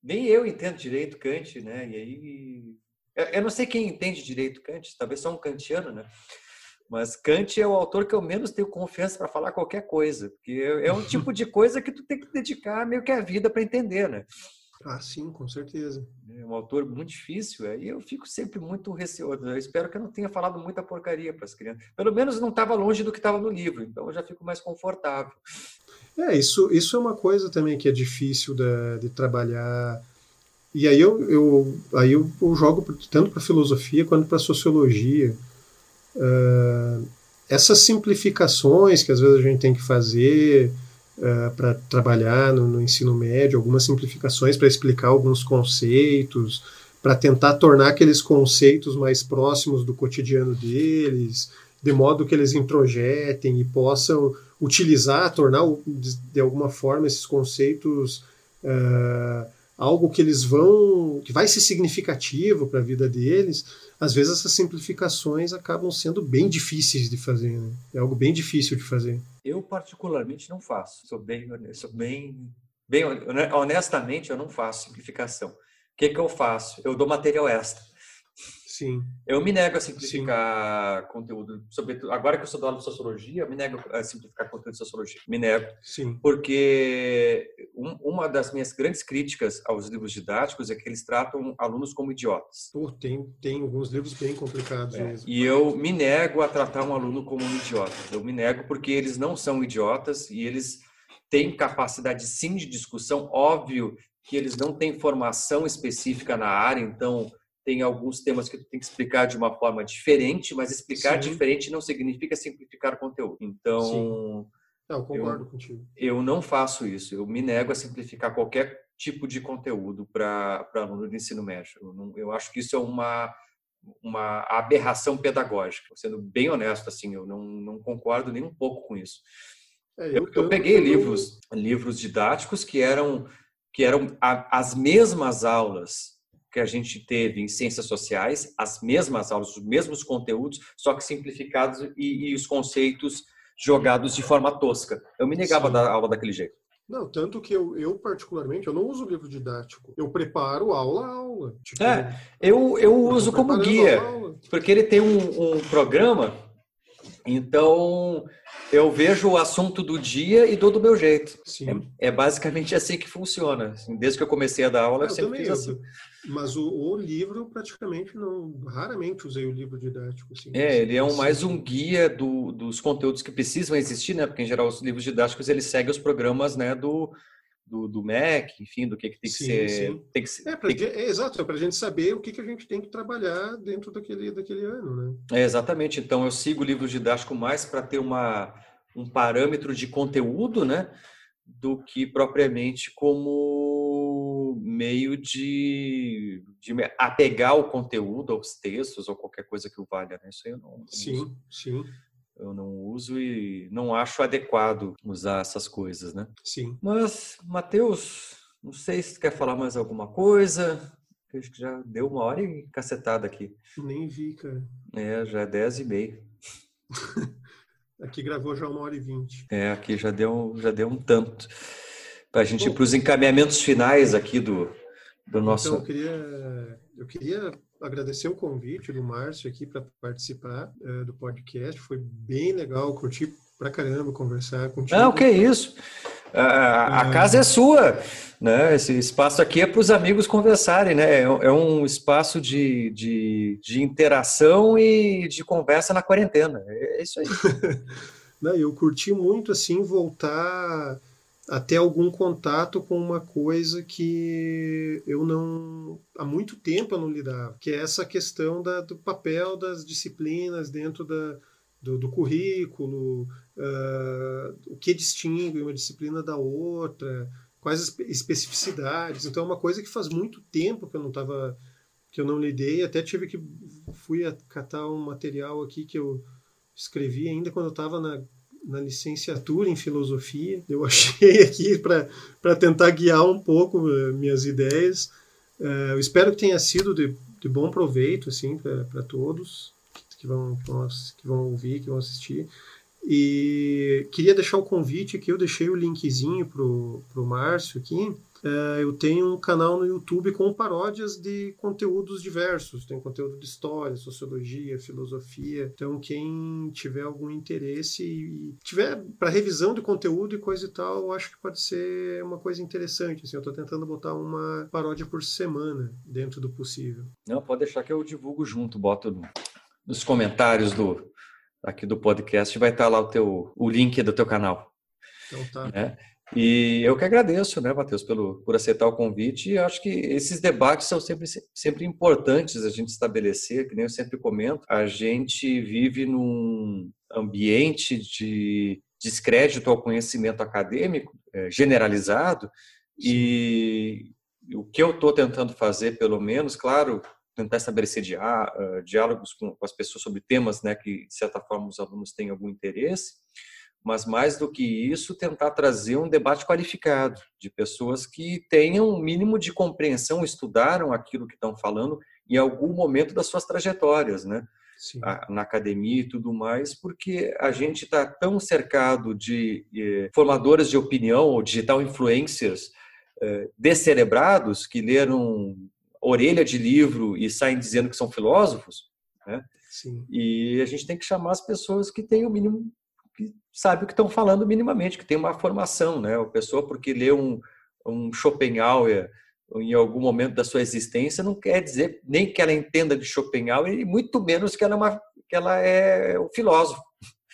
nem eu entendo direito Kant, né? E aí. Eu não sei quem entende direito Kant, talvez só um kantiano, né? Mas Kant é o autor que eu menos tenho confiança para falar qualquer coisa, porque é um tipo de coisa que tu tem que dedicar meio que a vida para entender, né? Ah, sim, com certeza. É um autor muito difícil, aí eu fico sempre muito receoso. Eu espero que eu não tenha falado muita porcaria para as crianças. Pelo menos não estava longe do que estava no livro, então eu já fico mais confortável. É, isso, isso é uma coisa também que é difícil de, de trabalhar. E aí eu, eu, aí eu, eu jogo tanto para filosofia quanto para sociologia. Uh, essas simplificações que às vezes a gente tem que fazer, uh, eh, para trabalhar no, no, ensino médio, algumas simplificações para explicar alguns conceitos, para tentar tornar aqueles conceitos mais próximos do cotidiano deles, de modo que eles introjetem e possam utilizar, tornar de alguma forma esses conceitos uh, algo que eles vão, que vai ser significativo para a vida deles, às vezes essas simplificações acabam sendo bem difíceis de fazer. Né? É algo bem difícil de fazer. Eu particularmente não faço. Sou bem, sou bem, bem honestamente, eu não faço simplificação. O que, que eu faço? Eu dou material extra. Sim. Eu me nego a simplificar Sim. conteúdo, sobretudo agora que eu sou da aula de sociologia, eu me nego a simplificar conteúdo de sociologia. Me nego. Sim. Porque um, uma das minhas grandes críticas aos livros didáticos é que eles tratam alunos como idiotas. Pô, tem, tem alguns livros bem complicados é. mesmo. E eu me nego a tratar um aluno como um idiota. Eu me nego porque eles não são idiotas e eles têm capacidade sim de discussão. Óbvio que eles não têm formação específica na área, então tem alguns temas que tu tem que explicar de uma forma diferente, mas explicar Sim. diferente não significa simplificar o conteúdo. Então, Sim. Eu concordo eu, contigo. Eu não faço isso. Eu me nego a simplificar qualquer tipo de conteúdo para aluno de ensino médio. Eu, não, eu acho que isso é uma uma aberração pedagógica. Sendo bem honesto, assim, eu não, não concordo nem um pouco com isso. É, eu, eu, eu, peguei livros livros didáticos que eram que eram a, as mesmas aulas que a gente teve em ciências sociais, as mesmas aulas, os mesmos conteúdos, só que simplificados e, e os conceitos jogados de forma tosca. Eu me negava Sim. a dar aula daquele jeito. Não, tanto que eu, eu, particularmente, eu não uso livro didático. Eu preparo aula a aula. Tipo, é, eu, eu uso como guia, porque ele tem um, um programa, então eu vejo o assunto do dia e dou do meu jeito. É, é, basicamente assim que funciona. Assim, desde que eu comecei a dar aula, eu, eu sempre fiz assim. Mas o, o, livro, praticamente, não, raramente usei o livro didático. Assim, é, ele é um, mais um guia do, dos conteúdos que precisam existir, né? Porque, em geral, os livros didáticos, eles seguem os programas, né, do, do, do MEC, enfim, do que, que tem que sim, ser... Sim. Tem que ser é, que... é, exato, é para a gente saber o que, que a gente tem que trabalhar dentro daquele, daquele ano, né? É, exatamente. Então, eu sigo o livro didático mais para ter uma, um parâmetro de conteúdo, né? Do que propriamente como meio de, de apegar o conteúdo aos textos ou qualquer coisa que o valha, né? Isso aí eu não, sim, uso. sim. Eu não uso e não acho adequado usar essas coisas, né? Sim. Mas, Matheus, não sei se tu quer falar mais alguma coisa. Acho que já deu uma hora e cacetada aqui. Nem vi, cara. É, já é dez e meia. aqui gravou já uma hora e vinte. É, aqui já deu, já deu um tanto para a gente ir para os encaminhamentos finais aqui do, do nosso. Então, eu queria, eu queria agradecer o convite do Márcio aqui para participar uh, do podcast. Foi bem legal, curti pra caramba conversar contigo. Não, que isso. A, a é... casa é sua, né? Esse espaço aqui é para os amigos conversarem, né? É, é um espaço de, de, de interação e de conversa na quarentena. É isso aí. Não, eu curti muito assim voltar até algum contato com uma coisa que eu não há muito tempo eu não lidava, que é essa questão da, do papel das disciplinas dentro da, do, do currículo, uh, o que distingue uma disciplina da outra, quais as especificidades. Então é uma coisa que faz muito tempo que eu não estava que eu não lidei, até tive que fui catar um material aqui que eu escrevi ainda quando eu estava na na licenciatura em filosofia. Eu achei aqui para tentar guiar um pouco uh, minhas ideias. Uh, eu espero que tenha sido de, de bom proveito assim para todos que vão, que vão, que vão ouvir, que vão assistir. E queria deixar o convite aqui, eu deixei o linkzinho para o Márcio aqui. É, eu tenho um canal no YouTube com paródias de conteúdos diversos. Tem conteúdo de história, sociologia, filosofia. Então, quem tiver algum interesse e tiver para revisão de conteúdo e coisa e tal, eu acho que pode ser uma coisa interessante. Assim, eu estou tentando botar uma paródia por semana dentro do possível. Não, pode deixar que eu divulgo junto, boto no, nos comentários do aqui do podcast, vai estar lá o teu o link do teu canal. Então tá. Né? E eu que agradeço, né, Matheus, pelo, por aceitar o convite. E acho que esses debates são sempre, sempre importantes a gente estabelecer, que nem eu sempre comento. A gente vive num ambiente de descrédito ao conhecimento acadêmico é, generalizado. E o que eu estou tentando fazer, pelo menos, claro, tentar estabelecer diálogos com, as pessoas sobre temas né, que, de certa forma, os alunos têm algum interesse mas mais do que isso, tentar trazer um debate qualificado de pessoas que tenham um mínimo de compreensão, estudaram aquilo que estão falando em algum momento das suas trajetórias, né? na academia e tudo mais, porque a gente está tão cercado de eh, formadores de opinião ou digital influencers eh, descerebrados que leram orelha de livro e saem dizendo que são filósofos, né? Sim. E a gente tem que chamar as pessoas que têm o mínimo, que sabem o que estão falando minimamente, que tem uma formação, né? A pessoa porque lê um, um Schopenhauer em algum momento da sua existência não quer dizer nem que ela entenda de Schopenhauer e muito menos que ela é, uma, que ela é um filósofo.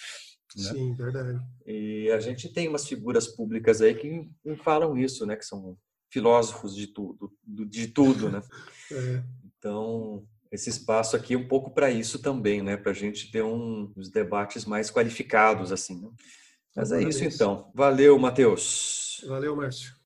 Né? Sim, verdade. E a gente tem umas figuras públicas aí que falam isso, né? Que são filósofos de tudo, de tudo, né? É. Então, esse espaço aqui um pouco para isso também, né? Para a gente ter um, uns debates mais qualificados, assim. Né? Mas é isso então. Valeu, Matheus. Valeu, Márcio.